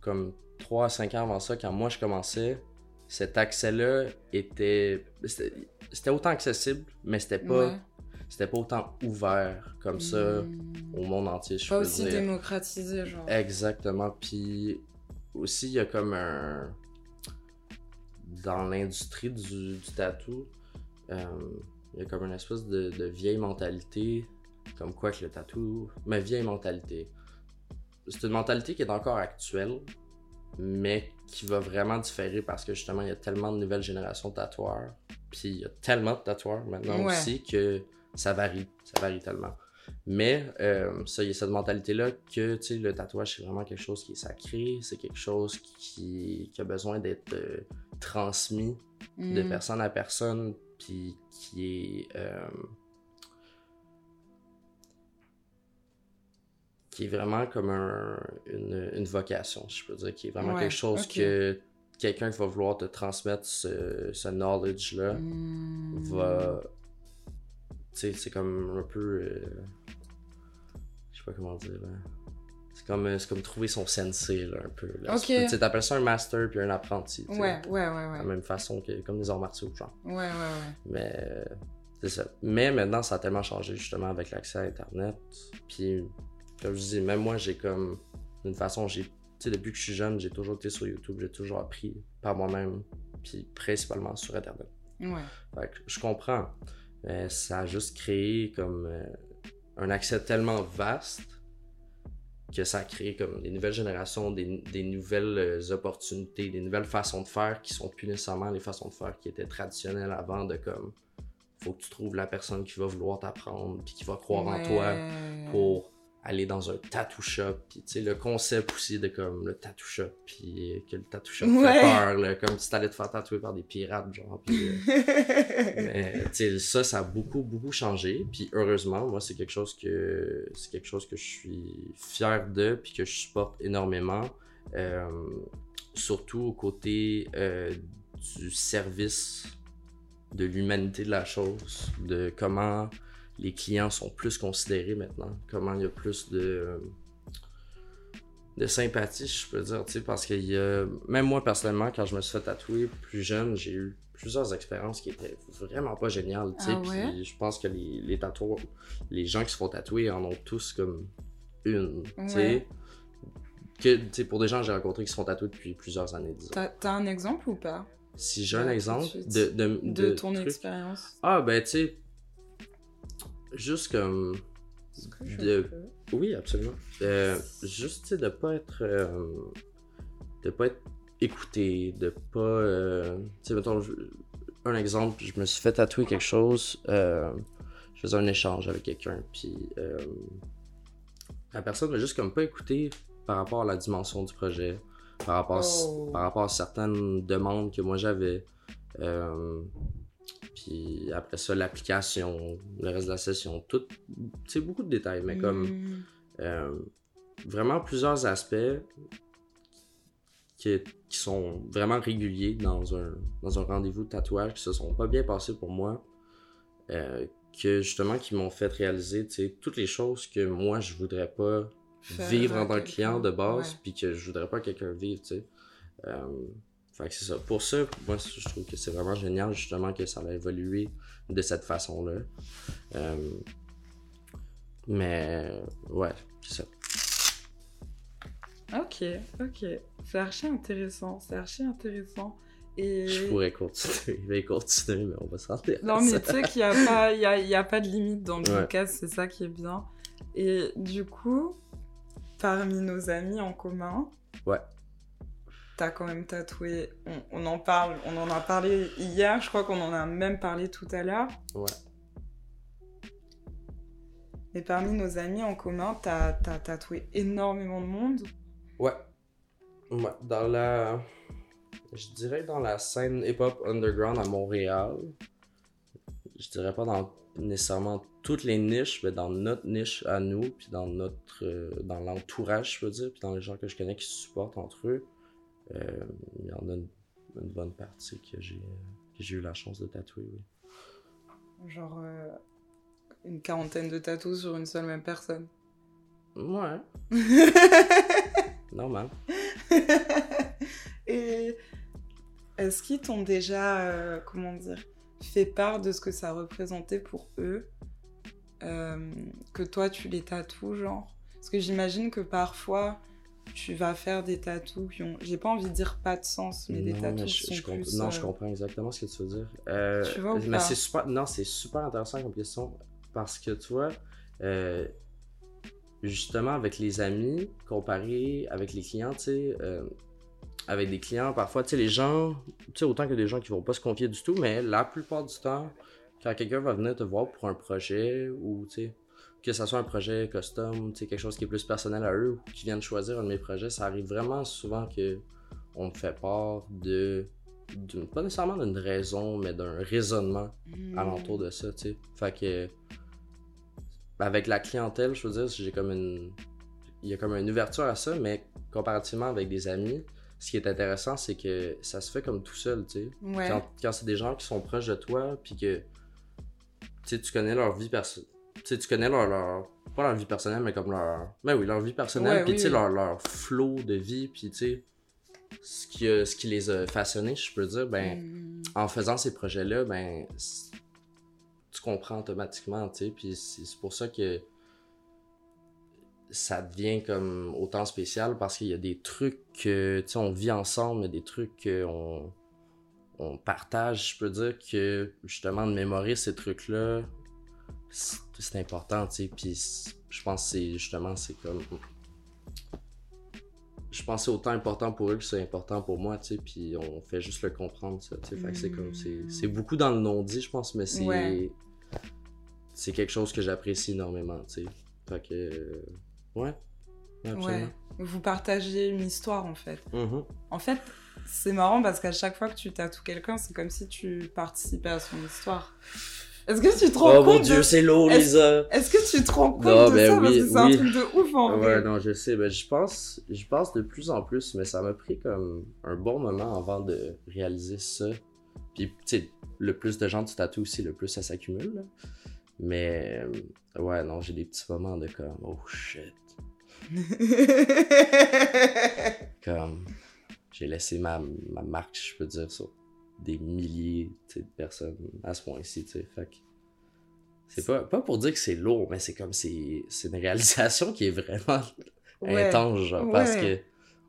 B: comme trois à cinq ans avant ça, quand moi je commençais, cet accès-là était. C'était autant accessible, mais c'était pas.
A: Ouais.
B: C'était pas autant ouvert comme ça
A: Hmm.
B: au monde entier, je
A: Pas aussi
B: dire.
A: démocratisé, genre.
B: Exactement. Puis aussi, il y a comme un. Dans l'industrie du, du tatou, euh, il y a comme une espèce de, de vieille mentalité, comme quoi que le tatou. Ma vieille mentalité. C'est une mentalité qui est encore actuelle, mais qui va vraiment différer parce que justement, il y a tellement de nouvelles générations de tatoueurs. Puis il y a tellement de tatoueurs maintenant
A: Ouais.
B: aussi que ça varie. Ça varie tellement. Mais euh, ça, il y a cette mentalité-là que le tatouage, c'est vraiment quelque chose qui est sacré, c'est quelque chose qui, qui a besoin d'être euh, transmis de
A: Hmm.
B: personne à personne, puis qui est. euh, qui est vraiment comme un- une, une vocation, si je peux dire, qui est vraiment
A: Ouais,
B: quelque chose que quelqu'un qui va vouloir te transmettre ce, ce knowledge-là
A: Hmm.
B: va. Sais, c'est comme un peu. euh, Je sais pas comment dire. C'est comme, euh, c'est comme trouver son sensei, là, un peu. Là. Tu t'appelles ça un master puis un apprenti. tu sais.
A: Ouais, ouais, ouais,
B: De
A: ouais.
B: la même façon que comme des arts martiaux, genre.
A: Ouais, ouais, ouais.
B: Mais euh, c'est ça. Mais maintenant, ça a tellement changé justement avec l'accès à Internet. Puis, comme je dis, même moi, j'ai comme d'une façon, j'ai, tu sais, depuis que je suis jeune, j'ai toujours été sur YouTube, j'ai toujours appris par moi-même, puis principalement sur Internet.
A: Ouais.
B: Fait que je comprends. Mais ça a juste créé comme euh, un accès tellement vaste que ça a créé comme des nouvelles générations, des, des nouvelles euh, opportunités, des nouvelles façons de faire qui sont plus nécessairement les façons de faire qui étaient traditionnelles avant de comme faut que tu trouves la personne qui va vouloir t'apprendre puis qui va croire en toi pour aller dans un tattoo shop puis tu sais le concept aussi de comme le tattoo shop puis que le tattoo shop
A: Ouais.
B: fait peur là, comme si t'allais te faire tatouer par des pirates genre puis, euh, *laughs* mais tu sais, ça, ça a beaucoup, beaucoup changé. Puis heureusement, moi, c'est quelque chose que c'est quelque chose que je suis fier de, puis que je supporte énormément. Euh, surtout au côté euh, du service de l'humanité de la chose, de comment les clients sont plus considérés maintenant, comment il y a plus de euh, de sympathie, je peux dire, parce que il y a, même moi personnellement, quand je me suis fait tatouer plus jeune, j'ai eu plusieurs expériences qui étaient vraiment pas géniales,
A: Ah ouais?
B: je pense que les, les tatoueurs, les gens qui se font tatouer en ont tous comme une.
A: Ouais.
B: Que, pour des gens que j'ai rencontrés qui se font tatouer depuis plusieurs années, disons.
A: T'as un exemple ou pas?
B: Si j'ai un exemple de, de,
A: de,
B: de
A: ton expérience
B: Ah, ben, tu sais, juste comme De- Oui, absolument. Euh, juste, tu sais, de pas être. euh, de pas être écouter, de pas. euh, tu sais, mettons, un exemple, je me suis fait tatouer quelque chose. euh, je faisais un échange avec quelqu'un, puis euh, la personne m'a juste comme pas écouté par rapport à la dimension du projet, par rapport,
A: Oh.
B: par rapport à certaines demandes que moi j'avais. Puis après ça, l'application, le reste de la session, tout. C'est beaucoup de détails, mais comme.
A: Mm.
B: Euh, vraiment plusieurs aspects qui, qui sont vraiment réguliers dans un, dans un rendez-vous de tatouage qui se sont pas bien passés pour moi. euh, que justement qui m'ont fait réaliser toutes les choses que moi je voudrais pas
A: Faire
B: vivre en tant que client de base puis que je voudrais pas que quelqu'un vive tu sais euh, fait que c'est ça pour ça moi je trouve que c'est vraiment génial justement que ça a évolué de cette façon là mais ouais c'est ça
A: Ok, ok. C'est archi intéressant, c'est archi intéressant. Et...
B: Je pourrais continuer, je vais continuer, mais on va dire.
A: Non, mais tu sais qu'il n'y a, pas- il y a, il y a pas de limite dans le
B: Ouais.
A: podcast, c'est ça qui est bien. Et du coup, parmi nos amis en commun,
B: Ouais.
A: T'as quand même tatoué. On, on en parle, on en a parlé hier, je crois qu'on en a même parlé tout à l'heure.
B: Ouais.
A: Mais parmi nos amis en commun, t'as as tatoué énormément de monde.
B: Ouais. Ouais. Dans la. Je dirais dans la scène hip-hop underground à Montréal. Je dirais pas dans nécessairement toutes les niches, mais dans notre niche à nous, puis dans notre. euh, dans l'entourage, je veux dire, puis dans les gens que je connais qui se supportent entre eux. Euh, Il y en a une, une bonne partie que j'ai que j'ai eu la chance de tatouer, oui.
A: Genre euh, une quarantaine de tatous sur une seule même personne.
B: Ouais, *laughs* normal.
A: Et est-ce qu'ils t'ont déjà, euh, comment dire, fait part de ce que ça représentait pour eux euh, Que toi, tu les tatoues, genre? Parce que j'imagine que parfois, tu vas faire des tatous qui ont, j'ai pas envie de dire pas de sens, mais des tatous qui sont
B: je
A: plus...
B: non,
A: euh,
B: je comprends exactement ce que tu veux dire. Euh,
A: Tu vois ou
B: mais
A: pas?
B: c'est super, non, c'est super intéressant comme question parce que tu vois, euh, justement avec les amis, comparé avec les clients, tu sais, euh, avec des clients, parfois, tu sais, les gens, tu sais, autant que des gens qui vont pas se confier du tout, mais la plupart du temps, quand quelqu'un va venir te voir pour un projet ou, tu sais, que ça soit un projet custom, quelque chose qui est plus personnel à eux ou qui viennent choisir un de mes projets, ça arrive vraiment souvent que on me fait part de, pas nécessairement d'une raison, mais d'un raisonnement
A: hmm.
B: alentour de ça, tu. Fait que, avec la clientèle, je veux dire, j'ai comme une, il y a comme une ouverture à ça, mais comparativement avec des amis, ce qui est intéressant, c'est que ça se fait comme tout seul, tu sais.
A: Ouais.
B: Quand, quand c'est des gens qui sont proches de toi, puis que, tu connais leur vie personnelle, tu sais, tu connais leur, leur, pas leur vie personnelle, mais comme leur, ben oui, leur vie personnelle, puis tu sais, leur, leur flow de vie, puis tu sais, ce qui, ce qui les a façonnés, je peux dire, ben,
A: Hmm.
B: en faisant ces projets-là, ben, tu comprends automatiquement, tu sais, puis c'est c'est pour ça que ça devient comme autant spécial parce qu'il y a des trucs que, tu sais, on vit ensemble, il y a des trucs qu'on on partage, je peux dire que, justement, de mémorer ces trucs-là, c'est important, tu sais, puis je pense que c'est, justement, c'est comme... Je pense que c'est autant important pour eux que c'est important pour moi, tu sais, puis on fait juste le comprendre, ça, tu sais, fait que c'est comme, c'est c'est beaucoup dans le non-dit, je pense, mais c'est...
A: Ouais.
B: C'est quelque chose que j'apprécie énormément, tu sais. Fait que... euh, Ouais.
A: Ouais. Vous partagez une histoire, en fait.
B: Mhm.
A: En fait, c'est marrant parce qu'à chaque fois que tu tatoues quelqu'un, c'est comme si tu participais à son histoire. Est-ce que tu te rends
B: Oh mon
A: compte
B: dieu,
A: de...
B: c'est
A: Est-ce-
B: Lisa!
A: Est-ce que tu te rends compte
B: Non,
A: de ça? Parce
B: oui,
A: que c'est un truc de ouf en vrai.
B: Ouais, non, je sais, ben je pense, je pense de plus en plus, mais ça m'a pris comme un bon moment avant de réaliser ça. Puis, tu sais, le plus de gens tu tatoues aussi, le plus ça s'accumule. Mais, ouais, non, j'ai des petits moments de comme, oh shit. *laughs* Comme, j'ai laissé ma, ma marque, je peux dire, sur des milliers tu sais, de personnes à ce point-ci, tu sais. C'est pas, pas pour dire que c'est lourd, mais c'est comme, c'est c'est une réalisation qui est vraiment
A: Ouais.
B: intense, genre, parce que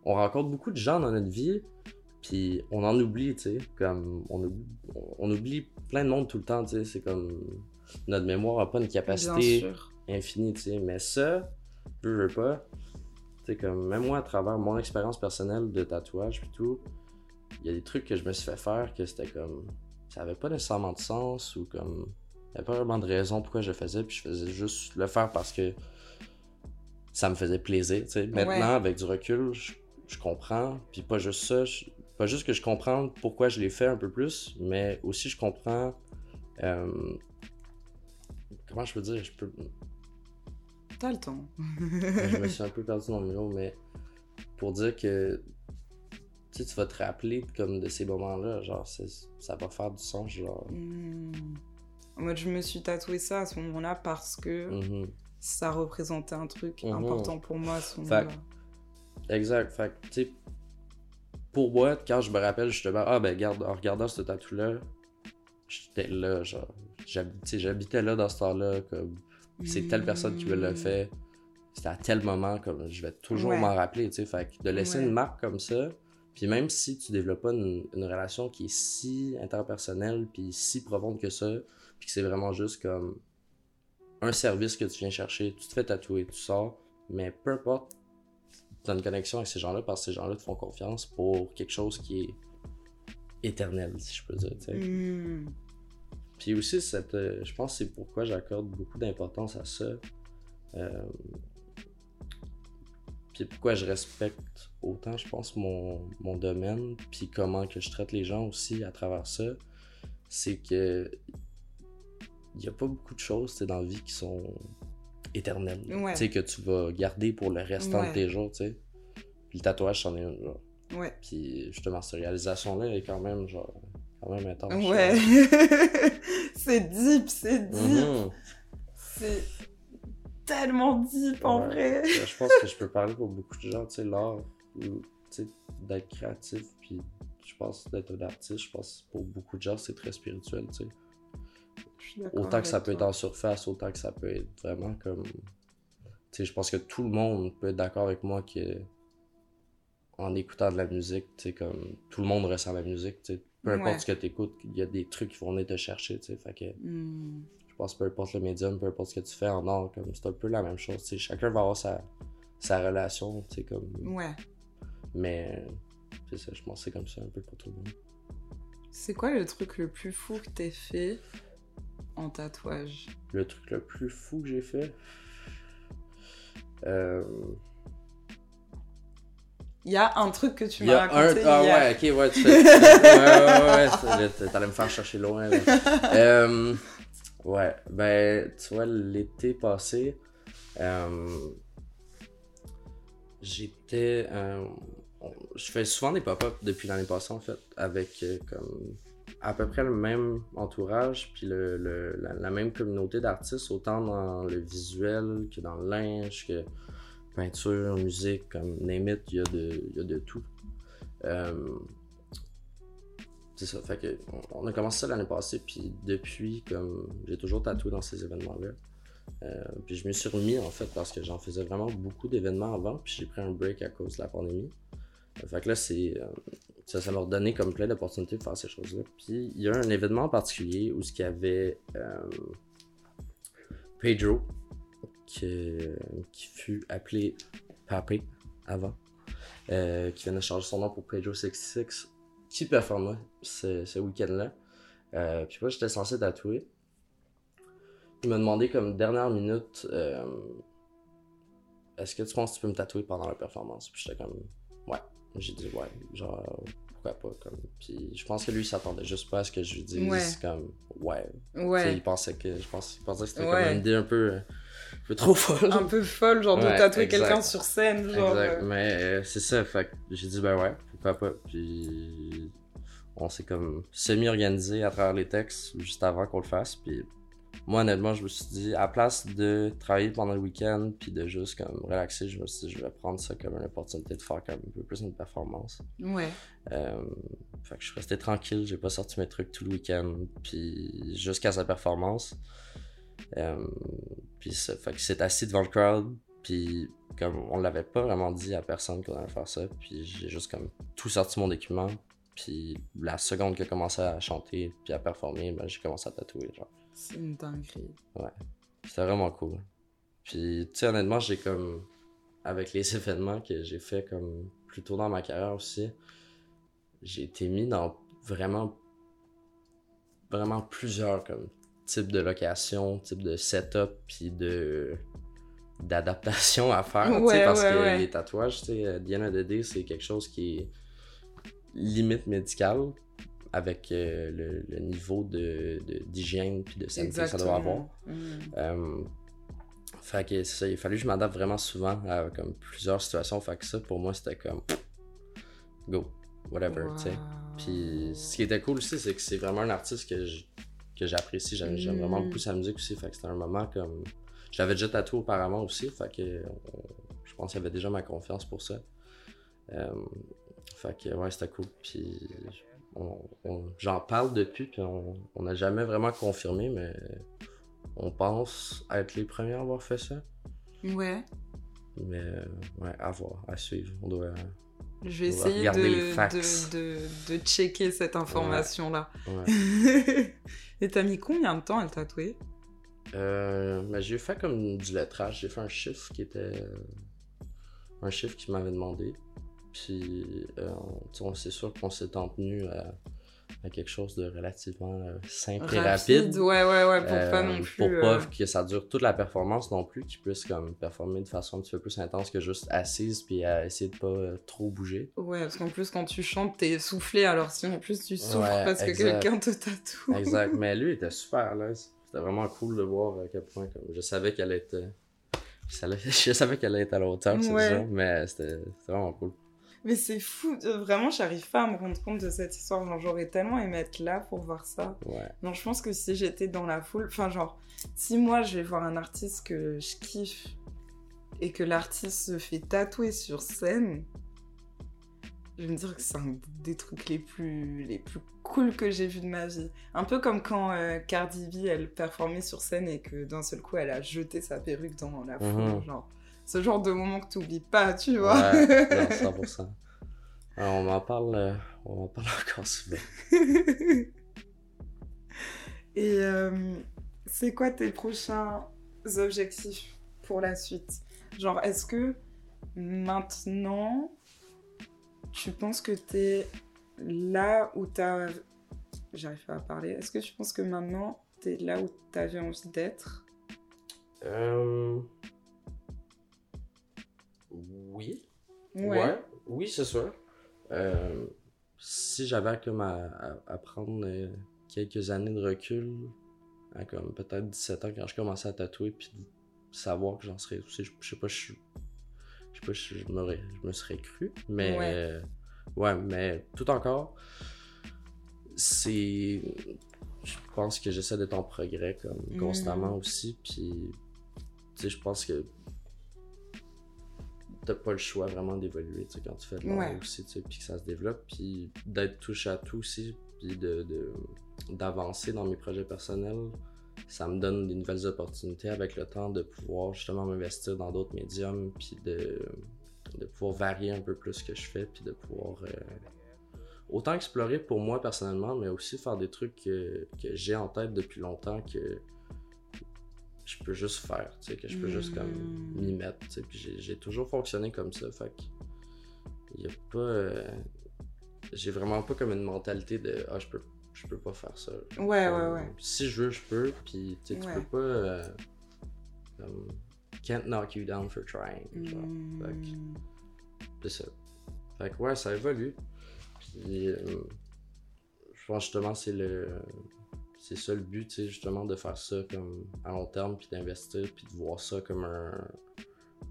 B: on rencontre beaucoup de gens dans notre vie, puis on en oublie, tu sais, comme, on oublie, on oublie plein de monde tout le temps, tu sais, c'est comme, notre mémoire a pas une capacité infinie, tu sais, mais ça, je veux pas, C'était comme, même moi, à travers mon expérience personnelle de tatouage puis tout, il y a des trucs que je me suis fait faire que c'était comme, ça avait pas nécessairement de sens ou comme, il n'y avait pas vraiment de raison pourquoi je le faisais, puis je faisais juste le faire parce que ça me faisait plaisir, tu sais. Maintenant, avec du recul, je, comprends, puis pas juste ça, pas juste que je comprends pourquoi je l'ai fait un peu plus, mais aussi je comprends. Euh, comment je peux dire Je peux.
A: T'as le temps. *laughs*
B: je me *laughs* suis un peu perdu dans le mot, mais pour dire que tu, tu vas te rappeler comme de ces moments-là, genre ça va faire du sens, genre.
A: Hmm. Moi, je me suis tatoué ça à ce moment-là parce que
B: mm-hmm.
A: ça représentait un truc mm-hmm. important pour moi à ce
B: moment-là. Exact. Fait tu sais, pour moi, quand je me rappelle justement, ah ben regarde, en regardant ce tatou-là, j'étais là, genre, j'habitais là dans ce temps-là, comme, c'est telle personne qui me l'a hmm. fait, c'était à tel moment, comme, je vais toujours m'en rappeler, tu sais, fait de laisser une marque comme ça, puis même si tu développes pas une, relation qui est si interpersonnelle, puis si profonde que ça, puis que c'est vraiment juste comme un service que tu viens chercher, tu te fais tatouer, tu sors, mais peu importe tu une connexion avec ces gens-là parce que ces gens-là te font confiance pour quelque chose qui est éternel, si je peux dire.
A: Hmm.
B: Puis aussi, cette, euh, je pense que c'est pourquoi j'accorde beaucoup d'importance à ça. Euh, puis pourquoi je respecte autant, je pense, mon, mon domaine, puis comment que je traite les gens aussi à travers ça, c'est que il n'y a pas beaucoup de choses dans la vie qui sont éternel. Tu sais, que tu vas garder pour le restant de tes jours, tu sais. Puis le tatouage, c'en est une, genre.
A: Ouais.
B: Puis justement, cette réalisation-là est quand même, genre, quand même intense.
A: Ouais. *laughs* c'est deep, c'est deep.
B: Mm-hmm.
A: C'est tellement deep, en vrai.
B: je pense que je peux parler pour beaucoup de gens, tu sais, l'art, tu sais, d'être créatif, puis je pense d'être un artiste, je pense pour beaucoup de gens, c'est très spirituel, tu sais. Autant que ça peut être en surface, autant que ça peut être vraiment comme. Tu sais, je pense que tout le monde peut être d'accord avec moi que en écoutant de la musique, tu sais, comme tout le monde ressent la musique, tu sais. Peu importe ce que tu écoutes, il y a des trucs qui vont venir te chercher, tu sais. Fait que.
A: Hmm.
B: Je pense peu importe le médium, peu importe ce que tu fais en art, comme c'est un peu la même chose. Chacun va avoir sa, sa relation, tu sais, comme.
A: Ouais.
B: Mais. C'est ça, je pense c'est comme ça un peu pour tout le monde.
A: C'est quoi le truc le plus fou que t'aies fait en tatouage
B: Le truc le plus fou que j'ai fait. Euh...
A: Il y a un truc que tu m'as raconté.
B: Un... Ah ouais, ok, ouais, tu fais. ouais, ouais, ouais, t'allais me faire chercher loin. euh... Ouais, ben, tu vois, l'été passé, euh... j'étais. Euh... Je fais souvent des pop-up depuis l'année passée, en fait, avec euh, comme à peu près le même entourage, puis le, la, même communauté d'artistes, autant dans le visuel que dans le linge, que peinture, musique, comme name il y, a de, y a de tout. Euh, ça, fait que on a commencé ça l'année passée, puis depuis, comme j'ai toujours tatoué dans ces événements-là. Euh, puis je me suis remis en fait parce que j'en faisais vraiment beaucoup d'événements avant, puis j'ai pris un break à cause de la pandémie. fait que là, c'est ça, m'a redonné comme plein d'opportunités de faire ces choses-là. Puis il y a un événement en particulier où il y avait euh, Pedro, qui, qui, fut appelé Papé avant, euh, qui venait changer son nom pour Pedro 66, qui performait ce, ce week-end-là. Euh, puis moi, j'étais censé tatouer. Il m'a demandé comme dernière minute Est-ce que tu penses que tu peux me tatouer pendant la performance? Puis j'étais comme Ouais. J'ai dit ouais, genre pourquoi pas comme. Puis je pense que lui il s'attendait juste pas à ce que je lui dise comme ouais.
A: Ouais.
B: il pensait que je pense, pensait que c'était comme une idée un peu, un peu trop folle.
A: Un peu folle, genre de tatouer quelqu'un sur scène, genre.
B: Exact. Euh. Mais euh, c'est ça, fait j'ai dit ben ouais, pourquoi pas. Puis on s'est comme semi-organisé à travers les textes juste avant qu'on le fasse. Puis moi, honnêtement, je me suis dit, à place de travailler pendant le week-end puis de juste comme relaxer, je me suis dit, je vais prendre ça comme une opportunité de faire comme un peu plus une performance.
A: Ouais.
B: Euh, fait que je suis resté tranquille, j'ai pas sorti mes trucs tout le week-end, puis jusqu'à sa performance. Euh, puis ça, fait que c'est assis devant le crowd, puis comme on l'avait pas vraiment dit à personne qu'on allait faire ça, puis j'ai juste comme tout sorti mon équipement, puis la seconde qu'il a commencé à chanter puis à performer, ben, j'ai commencé à tatouer, genre.
A: C'est une dinguerie.
B: Ouais. C'était vraiment cool. Puis, tu sais, honnêtement, j'ai comme. avec les *laughs* événements que j'ai fait comme plus tôt dans ma carrière aussi, j'ai été mis dans vraiment, vraiment plusieurs comme types de locations, types de setup, puis de d'adaptation à faire, parce que les tatouages, tu sais, Diana Dédé, c'est quelque chose qui est limite médical avec euh, le, niveau de, d'hygiène puis de santé que ça doit avoir. Mm. Euh, fait que ça, il a fallu que je m'adapte vraiment souvent à comme plusieurs situations. Fait que ça, pour moi, c'était comme go, whatever, tu sais. Puis ce qui était cool aussi, c'est que c'est vraiment un artiste que que j'apprécie. J'aime, vraiment beaucoup sa musique aussi. Fait que c'était un moment comme. J'avais déjà tatoué auparavant aussi. Fait que je pense qu'il y avait déjà ma confiance pour ça. Euh, fait que ouais, c'était cool. Puis j'en parle depuis, puis on n'a jamais vraiment confirmé, mais on pense être les premiers à avoir fait ça.
A: Ouais.
B: Mais ouais, à voir, à suivre. On doit.
A: Je vais essayer de, de, de, checker cette information-là. Ouais. *laughs* Et t'as mis combien de temps à le tatouer?
B: Euh, ben, J'ai fait comme du lettrage. J'ai fait un chiffre qui était. Un chiffre qui m'avait demandé. Puis, euh, c'est sûr qu'on s'est tenu à, quelque chose de relativement euh, simple et rapide.
A: Ouais, ouais, ouais, pour pas euh, non plus.
B: Pour pas que ça dure toute la performance non plus, qu'ils puissent comme performer de façon un petit peu plus intense que juste assise puis à essayer de pas trop bouger.
A: Ouais, parce qu'en plus, quand tu chantes, t'es soufflé, alors si en plus tu souffres parce que quelqu'un te tatoue.
B: exact, *laughs* mais lui, il était super là. C'était vraiment cool de voir à quel point comme, je savais qu'elle était. Je savais *laughs* qu'elle allait être à la hauteur, c'est mais c'était vraiment cool.
A: Mais c'est fou, vraiment, j'arrive pas à me rendre compte de cette histoire. Genre, j'aurais tellement aimé être là pour voir ça.
B: Ouais.
A: Non, je pense que si j'étais dans la foule, enfin, genre, si moi je vais voir un artiste que je kiffe et que l'artiste se fait tatouer sur scène, je vais me dire que c'est un des trucs les plus, les plus cool que j'ai vu de ma vie. Un peu comme quand euh, Cardi B, elle performait sur scène et que d'un seul coup, elle a jeté sa perruque dans la foule. Mhm. Genre, ce genre de moment que tu n'oublies pas, tu vois.
B: Ouais, non, *laughs* 100%. Alors, on m'en parle, euh, on en parle *laughs* encore souvent. *laughs*
A: Et euh, c'est quoi tes prochains objectifs pour la suite? Genre, est-ce que maintenant, tu penses que tu es là où tu as... J'arrive pas à parler. Est-ce que tu penses que maintenant, tu es là où tu avais envie d'être?
B: Euh... Oui. Ouais. Oui, c'est sûr. Euh, si j'avais à, à, prendre euh, quelques années de recul, à comme peut-être 17 ans quand je commençais à tatouer, puis savoir que j'en serais aussi, je, sais pas, je, je sais pas, je, je me serais cru, mais ouais. ouais, mais tout encore, c'est, je pense que j'essaie d'être en progrès comme mm. constamment aussi, puis tu sais, je pense que t'as pas le choix vraiment d'évoluer quand tu fais de l'art aussi, puis que ça se développe, puis d'être touche à tout aussi, puis de, d'avancer dans mes projets personnels, ça me donne des nouvelles opportunités avec le temps de pouvoir justement m'investir dans d'autres médiums, puis de, de pouvoir varier un peu plus ce que je fais, puis de pouvoir euh, autant explorer pour moi personnellement, mais aussi faire des trucs que, que j'ai en tête depuis longtemps que je peux juste faire, tu sais, que je peux juste comme hmm. m'y mettre, tu sais. Puis j'ai toujours fonctionné comme ça, fait que il y a pas... Euh, j'ai vraiment pas comme une mentalité de « Ah, je peux, je peux pas faire ça. »
A: Ouais, ouais, ouais.
B: Si je veux, je peux, puis tu sais, tu peux pas... Euh, can't knock you down for trying, genre. Fait que... Hmm. C'est ça. Fait que ouais, ça évolue. Puis... Euh, je pense justement c'est le c'est ça le but, justement, de faire ça comme à long terme, puis d'investir, puis de voir ça comme un.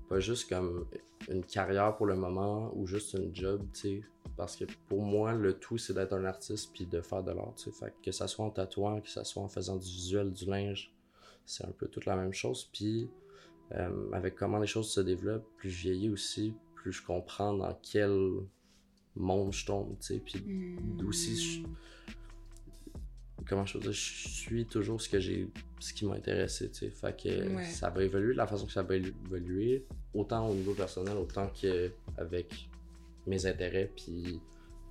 B: Pas juste comme une carrière pour le moment ou juste une job, tu sais. Parce que pour moi, le tout, c'est d'être un artiste puis de faire de l'art, tu sais. Fait que, ça soit en tatouant, que ça soit en faisant du visuel, du linge, c'est un peu toute la même chose. Puis, euh, avec comment les choses se développent, plus je vieillis aussi, plus je comprends dans quel monde je tombe, tu sais. Puis, d'où si je comment je veux dire, je suis toujours ce que j'ai, ce qui m'a intéressé, tu sais. Fait que ça va évoluer de la façon que ça va évoluer, autant au niveau personnel, autant qu'avec mes intérêts, puis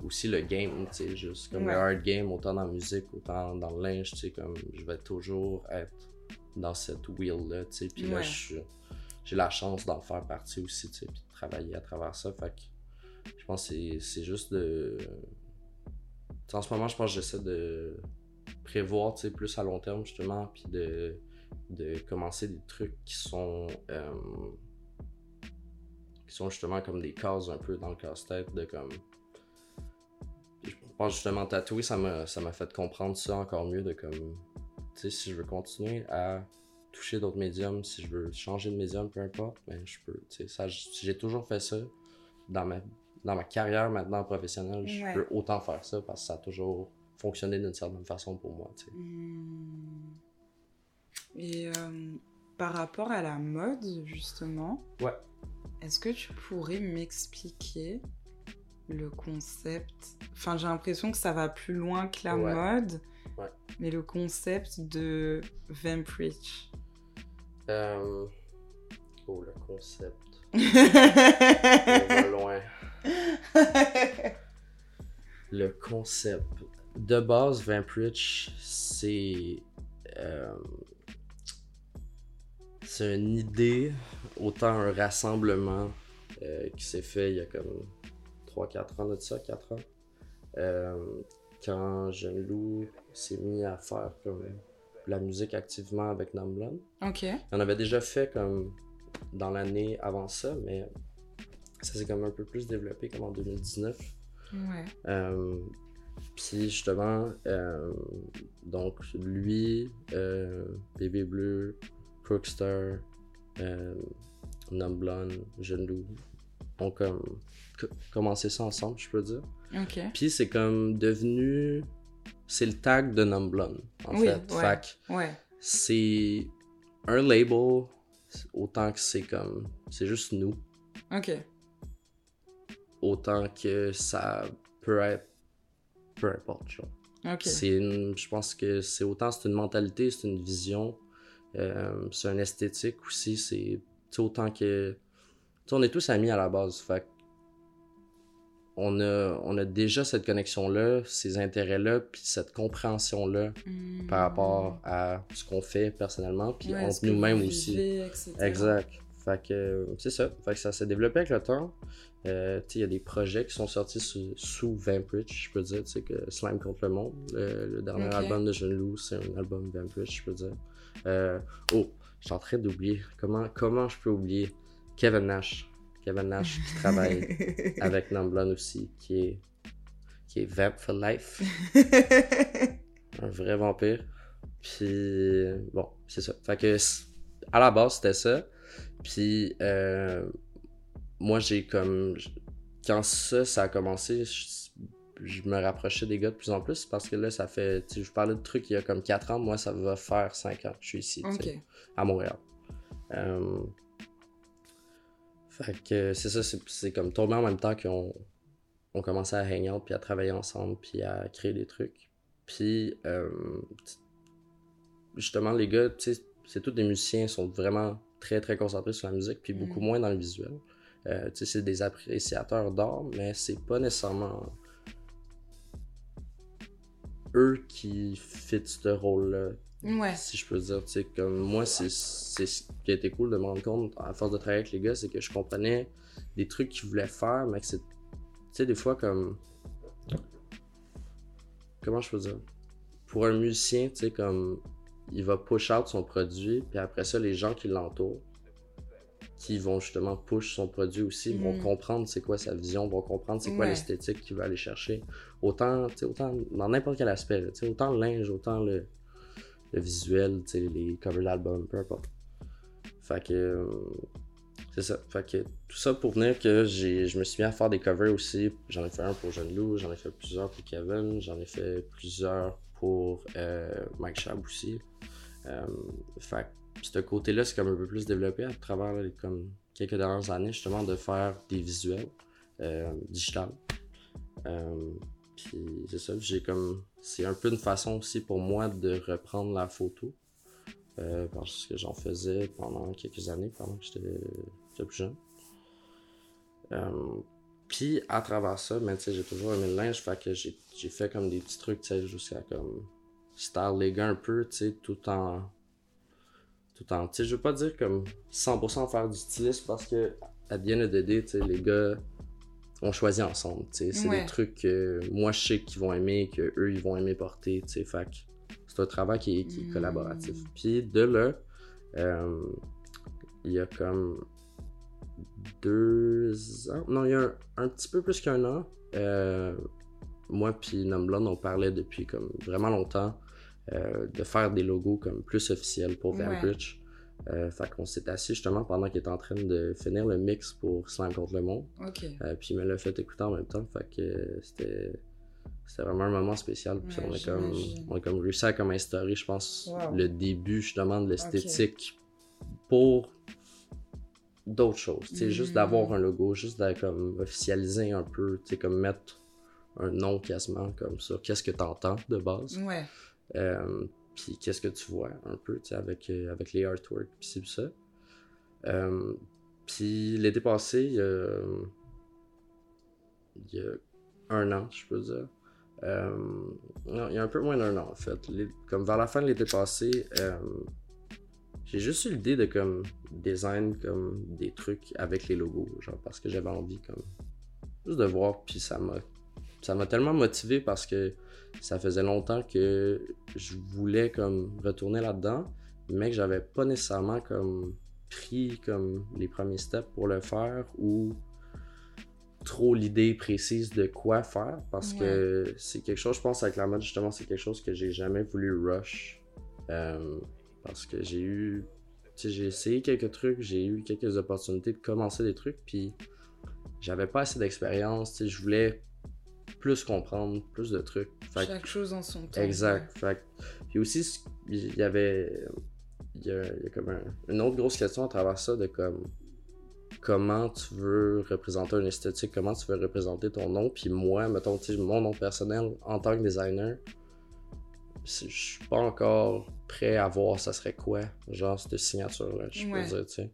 B: aussi le game, tu sais, juste comme le hard game, autant dans la musique, autant dans le linge, tu sais, comme je vais toujours être dans cette wheel-là, tu sais. Puis là, j'ai la chance d'en faire partie aussi, tu sais, puis de travailler à travers ça. Fait que je pense que c'est juste de. en ce moment, je pense que j'essaie de prévoir, plus à long terme, justement, puis de, de commencer des trucs qui sont. Euh, qui sont justement comme des cases un peu dans le casse-tête, de comme. Je pense justement tatouer, ça m'a fait comprendre ça encore mieux, de comme. Tu sais, si je veux continuer à toucher d'autres médiums, si je veux changer de médium, peu importe, mais ben, je peux. Tu sais, j'ai toujours fait ça dans ma, dans ma carrière maintenant professionnelle. Je peux autant faire ça parce que ça a toujours fonctionné d'une certaine façon pour moi. Tu sais.
A: Hmm. Et euh, par rapport à la mode, justement,
B: ouais.
A: est-ce que tu pourrais m'expliquer le concept? Enfin, j'ai l'impression que ça va plus loin que la mode.
B: Ouais.
A: Mais le concept de Vamprich.
B: Euh... Oh, le concept. *laughs* On va loin. le concept. De base, Vamprich, c'est. Euh... C'est une idée, autant un rassemblement euh, qui s'est fait il y a comme 3-4 ans de ça, 4 ans. Euh, quand Jeune Loup s'est mis à faire comme la musique activement avec Namblon.
A: Ok.
B: On avait déjà fait comme dans l'année avant ça, mais ça s'est comme un peu plus développé comme en 2019.
A: Ouais.
B: Euh, puis justement, euh, donc lui, euh, Bébé Bleu, Crookstar, euh, Jeune Loup ont comme commencé ça ensemble, je peux dire.
A: Ok.
B: Puis c'est comme devenu c'est le tag de Numblon, en fait.
A: Ouais,
B: c'est un label, autant que c'est comme. C'est juste nous.
A: Ok.
B: Autant que ça peut être. Peu importe, genre.
A: Ok.
B: je pense que c'est autant c'est une mentalité, c'est une vision, euh, c'est un esthétique aussi, c'est autant que. on est tous amis à la base, fait on a, on a déjà cette connexion-là, ces intérêts-là, puis cette compréhension-là
A: hmm.
B: par rapport à ce qu'on fait personnellement, puis entre nous-mêmes aussi. Exact. Fait que c'est ça. Fait que ça s'est développé avec le temps. Euh, il y a des projets qui sont sortis sous, sous Vampritch, je peux dire, que Slime contre le monde. le dernier album de Jeune Lou, c'est un album Vampritch, je peux dire. Euh, oh, je suis en train d'oublier. Comment, comment je peux oublier Kevin Nash? Kevin Nash qui *laughs* travaille avec Namblon aussi, qui est, qui est Vamp for Life. *laughs* un vrai vampire. Puis, bon, c'est ça. Fait que, à la base, c'était ça. Puis, euh, moi, j'ai comme. Quand ça, ça a commencé, je, me rapprochais des gars de plus en plus parce que là, ça fait. Je parlais de trucs il y a comme 4 ans. Moi, ça va faire 5 ans que je suis ici, à Montréal. Euh, fait que c'est ça, c'est comme tombé en même temps qu'on on commençait à hang out, puis à travailler ensemble, puis à créer des trucs. Puis, euh, justement, les gars, tu sais, c'est tous des musiciens, sont vraiment très, très concentrés sur la musique, puis beaucoup mm. moins dans le visuel. Euh, tu sais, c'est des appréciateurs d'art, mais c'est pas nécessairement eux qui fit ce rôle-là.
A: Ouais.
B: Si je peux dire, tu sais, comme moi, c'est ce qui a été cool de me rendre compte à force de travailler avec les gars, c'est que je comprenais des trucs qu'ils voulaient faire, mais que c'est. Tu sais, des fois, comme. Comment je peux dire? Pour un musicien, tu sais, comme. Il va push out son produit, puis après ça, les gens qui l'entourent, qui vont justement push son produit aussi, vont mm. comprendre c'est quoi sa vision, vont comprendre c'est quoi l'esthétique qu'il veut aller chercher. Autant, autant dans n'importe quel aspect, autant le linge, autant le le visuel, les covers d'albums, peu importe. Fait que. Euh, c'est ça. Fait que tout ça pour venir que je me suis mis à faire des covers aussi. J'en ai fait un pour Jeune Lou, j'en ai fait plusieurs pour Kevin, j'en ai fait plusieurs pour euh, Mike Shab aussi. Euh, fait ce côté-là, c'est comme un peu plus développé à travers comme quelques dernières années, justement, de faire des visuels euh, digital. Puis c'est ça, j'ai comme. C'est un peu une façon aussi pour moi de reprendre la photo. Euh, parce que j'en faisais pendant quelques années, pendant que j'étais plus jeune. Euh, puis à travers ça, tu j'ai toujours aimé le linge, fait que j'ai fait comme des petits trucs, jusqu'à comme les gars un peu, tu sais, tout en tout temps. Tu sais, je veux pas dire comme 100% faire du stylisme parce que, à bien le DD, tu sais, les gars ont choisi ensemble. tu sais. C'est
A: Ouais.
B: des trucs que moi, je sais qu'ils vont aimer, que eux ils vont aimer porter. tu sais. Que c'est un travail qui est, qui est
A: Mm.
B: collaboratif. Puis de là, euh, il y a comme deux ans. Non, il y a un, un petit peu plus qu'un an. euh, moi puis Numblonde, on parlait depuis comme vraiment longtemps euh, de faire des logos comme plus officiels pour
A: Ouais.
B: Vanbridge. Euh, fait qu'on s'est assis justement pendant qu'il était en train de finir le mix pour Slam contre le monde. Euh, puis il me l'a fait écouter en même temps. Fait que c'était c'était vraiment un moment spécial. Puis
A: Ouais,
B: on, a comme, on a comme réussi à comme instaurer, je pense,
A: Wow.
B: le début justement de l'esthétique pour d'autres choses. Tu juste
A: Mhm.
B: d'avoir un logo, juste de comme officialiser un peu, tu comme mettre un nom quasiment comme ça. Qu'est-ce que t'entends de base?
A: Ouais.
B: Euh, puis qu'est-ce que tu vois un peu, avec, euh, avec les artworks, puis c'est ça. Euh, puis l'été passé, il y a, un an, je peux dire. Euh, non, il y a un peu moins d'un an en fait. Comme vers la fin de l'été passé, j'ai juste eu l'idée de comme design comme des trucs avec les logos, genre parce que j'avais envie comme juste de voir, puis ça m'a ça m'a tellement motivé parce que ça faisait longtemps que je voulais comme retourner là-dedans, mais que j'avais pas nécessairement comme pris comme les premiers steps pour le faire ou trop l'idée précise de quoi faire parce que c'est quelque chose, je pense avec la mode justement, c'est quelque chose que j'ai jamais voulu rush Euh, parce que j'ai eu, j'ai essayé quelques trucs, j'ai eu quelques opportunités de commencer des trucs, puis j'avais pas assez d'expérience, je voulais plus comprendre, plus de trucs. Fait que-
A: Chaque chose en son temps.
B: Exact. Fait que- Puis aussi, il y avait. Il y a, il y a comme un- une autre grosse question à travers ça de comme. Comment tu veux représenter une esthétique, comment tu veux représenter ton nom. Puis moi, mettons, mon nom personnel en tant que designer, je suis pas encore prêt à voir ça serait quoi, genre cette signature-là, je
A: Ouais.
B: peux dire, tu sais.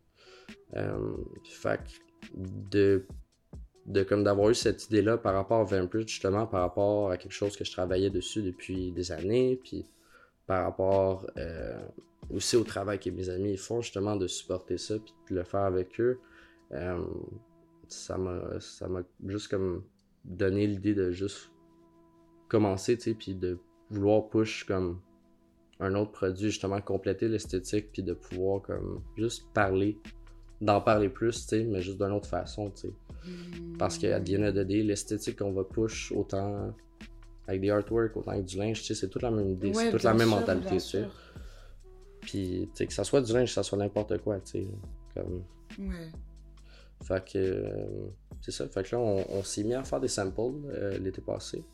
B: Euh, fait que de de comme d'avoir eu cette idée-là par rapport à Vampire, justement, par rapport à quelque chose que je travaillais dessus depuis des années, puis par rapport euh, aussi au travail que mes amis font, justement, de supporter ça, puis de le faire avec eux, euh, ça m'a ça m'a juste comme donné l'idée de juste commencer, tu sais, puis de vouloir push comme un autre produit, justement, compléter l'esthétique, puis de pouvoir comme juste parler, d'en parler plus, tu sais, mais juste d'une autre façon, tu sais. Parce qu'à the end of the day, l'esthétique qu'on va push autant avec des artworks, autant avec du linge, tu sais, c'est toute la même idée,
A: Ouais,
B: c'est toute la même
A: sûr,
B: mentalité, tu sais. Puis, tu sais, que ça soit du linge, que ça soit n'importe quoi, tu sais. Comme...
A: Ouais.
B: Fait que, euh, c'est ça. Fait que là, on, on s'est mis à faire des samples euh, l'été passé.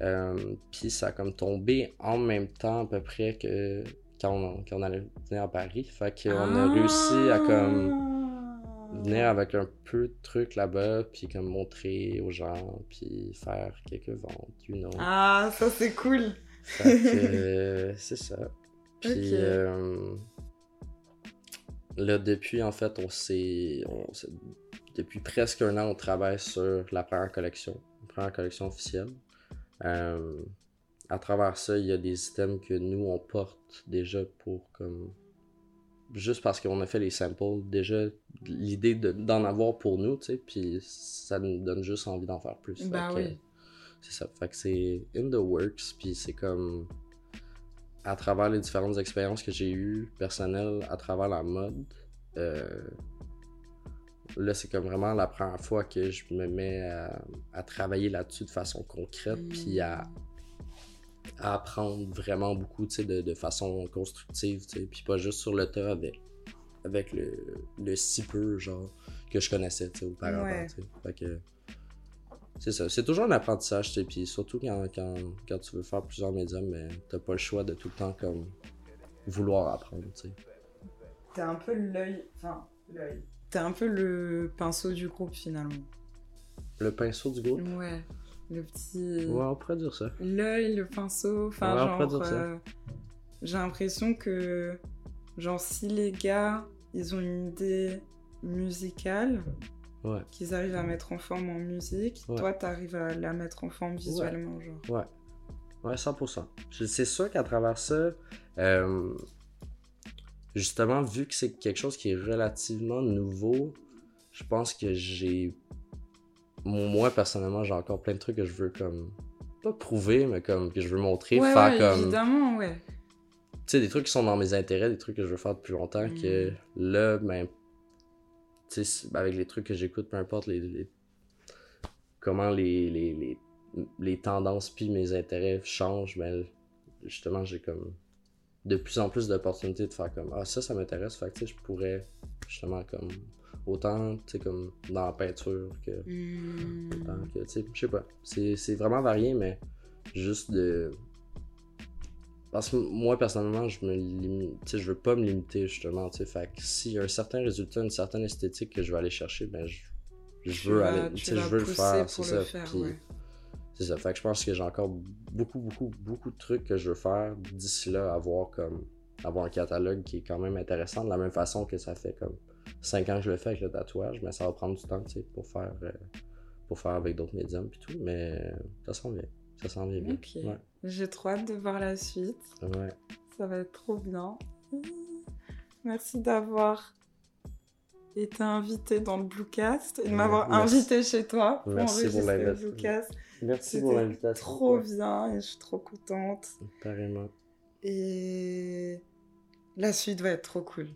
B: Euh, puis ça a comme tombé en même temps à peu près que quand on, quand on allait venir à Paris. Fait qu'on a réussi à comme venir avec un peu de trucs là-bas, puis comme montrer aux gens, puis faire quelques ventes, you know.
A: Ah, ça c'est cool.
B: Euh, *laughs* c'est ça. Puis euh, là, depuis, en fait, on s'est. on s'est- Depuis presque un an, on travaille sur la première collection, la première collection officielle. Euh, à travers ça, il y a des items que nous, on porte déjà pour comme. Juste parce qu'on a fait les samples, déjà, l'idée de- d'en avoir pour nous, tu sais, puis ça nous donne juste envie d'en faire plus. Fait que,
A: oui.
B: c'est ça. Fait que c'est in the works, puis c'est comme à travers les différentes expériences que j'ai eues personnelles à travers la mode. euh, là, c'est comme vraiment la première fois que je me mets à, à travailler là-dessus de façon concrète,
A: Hmm.
B: puis à, à apprendre vraiment beaucoup, tu sais, de, de façon constructive, tu sais, puis pas juste sur le tas avec, avec le, le si peu, genre, que je connaissais, tu sais, auparavant,
A: Ouais.
B: tu sais. Fait que c'est ça. C'est toujours un apprentissage, tu sais, puis surtout quand, quand, quand tu veux faire plusieurs médiums, mais t'as pas le choix de tout le temps, comme, vouloir apprendre, tu sais.
A: T'es un peu l'œil. Enfin, l'œil. T'es un peu le pinceau du groupe finalement.
B: Le pinceau du groupe,
A: Ouais. Le petit.
B: ouais, on pourrait dire ça.
A: L'œil, le pinceau. Enfin,
B: Ouais,
A: genre. euh, J'ai l'impression que. Genre, si les gars, ils ont une idée musicale,
B: Ouais.
A: qu'ils arrivent à mettre en forme en musique,
B: Ouais.
A: toi, t'arrives à la mettre en forme visuellement, genre.
B: Ouais. Ouais, 100%. Je- C'est sûr qu'à travers ça, euh, justement, vu que c'est quelque chose qui est relativement nouveau, je pense que j'ai. Moi, personnellement, j'ai encore plein de trucs que je veux comme. Pas prouver, mais comme que je veux montrer,
A: Ouais,
B: faire
A: ouais,
B: comme.
A: évidemment, ouais.
B: Sais, des trucs qui sont dans mes intérêts, des trucs que je veux faire depuis longtemps, que
A: Mm.
B: là, ben. Tu sais, avec les trucs que j'écoute, peu importe les. les- comment les, les, les, les tendances puis mes intérêts changent, ben. Justement, j'ai comme. De plus en plus d'opportunités de faire comme. Ah, ça, ça m'intéresse, fait que tu sais, je pourrais. Justement, comme. Autant, tu sais, comme dans la peinture que. Autant que, tu sais, je sais pas. C'est c'est vraiment varié, mais juste de. Parce que moi, personnellement, je me limite. Je veux pas me limiter, justement, tu sais. Fait que s'il y a un certain résultat, une certaine esthétique que je vais aller chercher, ben, je, je veux
A: vas-
B: aller. je veux le faire, c'est ça. Puis,
A: ouais.
B: c'est ça. Fait que je pense que j'ai encore beaucoup, beaucoup, beaucoup de trucs que je veux faire d'ici là, avoir comme. avoir un catalogue qui est quand même intéressant, de la même façon que ça fait comme 5 ans que je le fais avec le tatouage, mais ça va prendre du temps, tu sais, pour faire. euh, pour faire avec d'autres médiums et tout, mais ça s'en vient. Ça s'en vient bien. Ouais.
A: J'ai trop hâte de voir la suite.
B: Ouais.
A: Ça va être trop bien. Merci d'avoir été invité dans le Bluecast et de
B: Ouais,
A: m'avoir
B: merci.
A: invité chez toi pour
B: Merci pour
A: enregistrer le
B: l'invitation.
A: Bluecast.
B: Merci pour l'invitation.
A: trop bien et je suis trop contente.
B: Carrément.
A: Et la suite va être trop cool.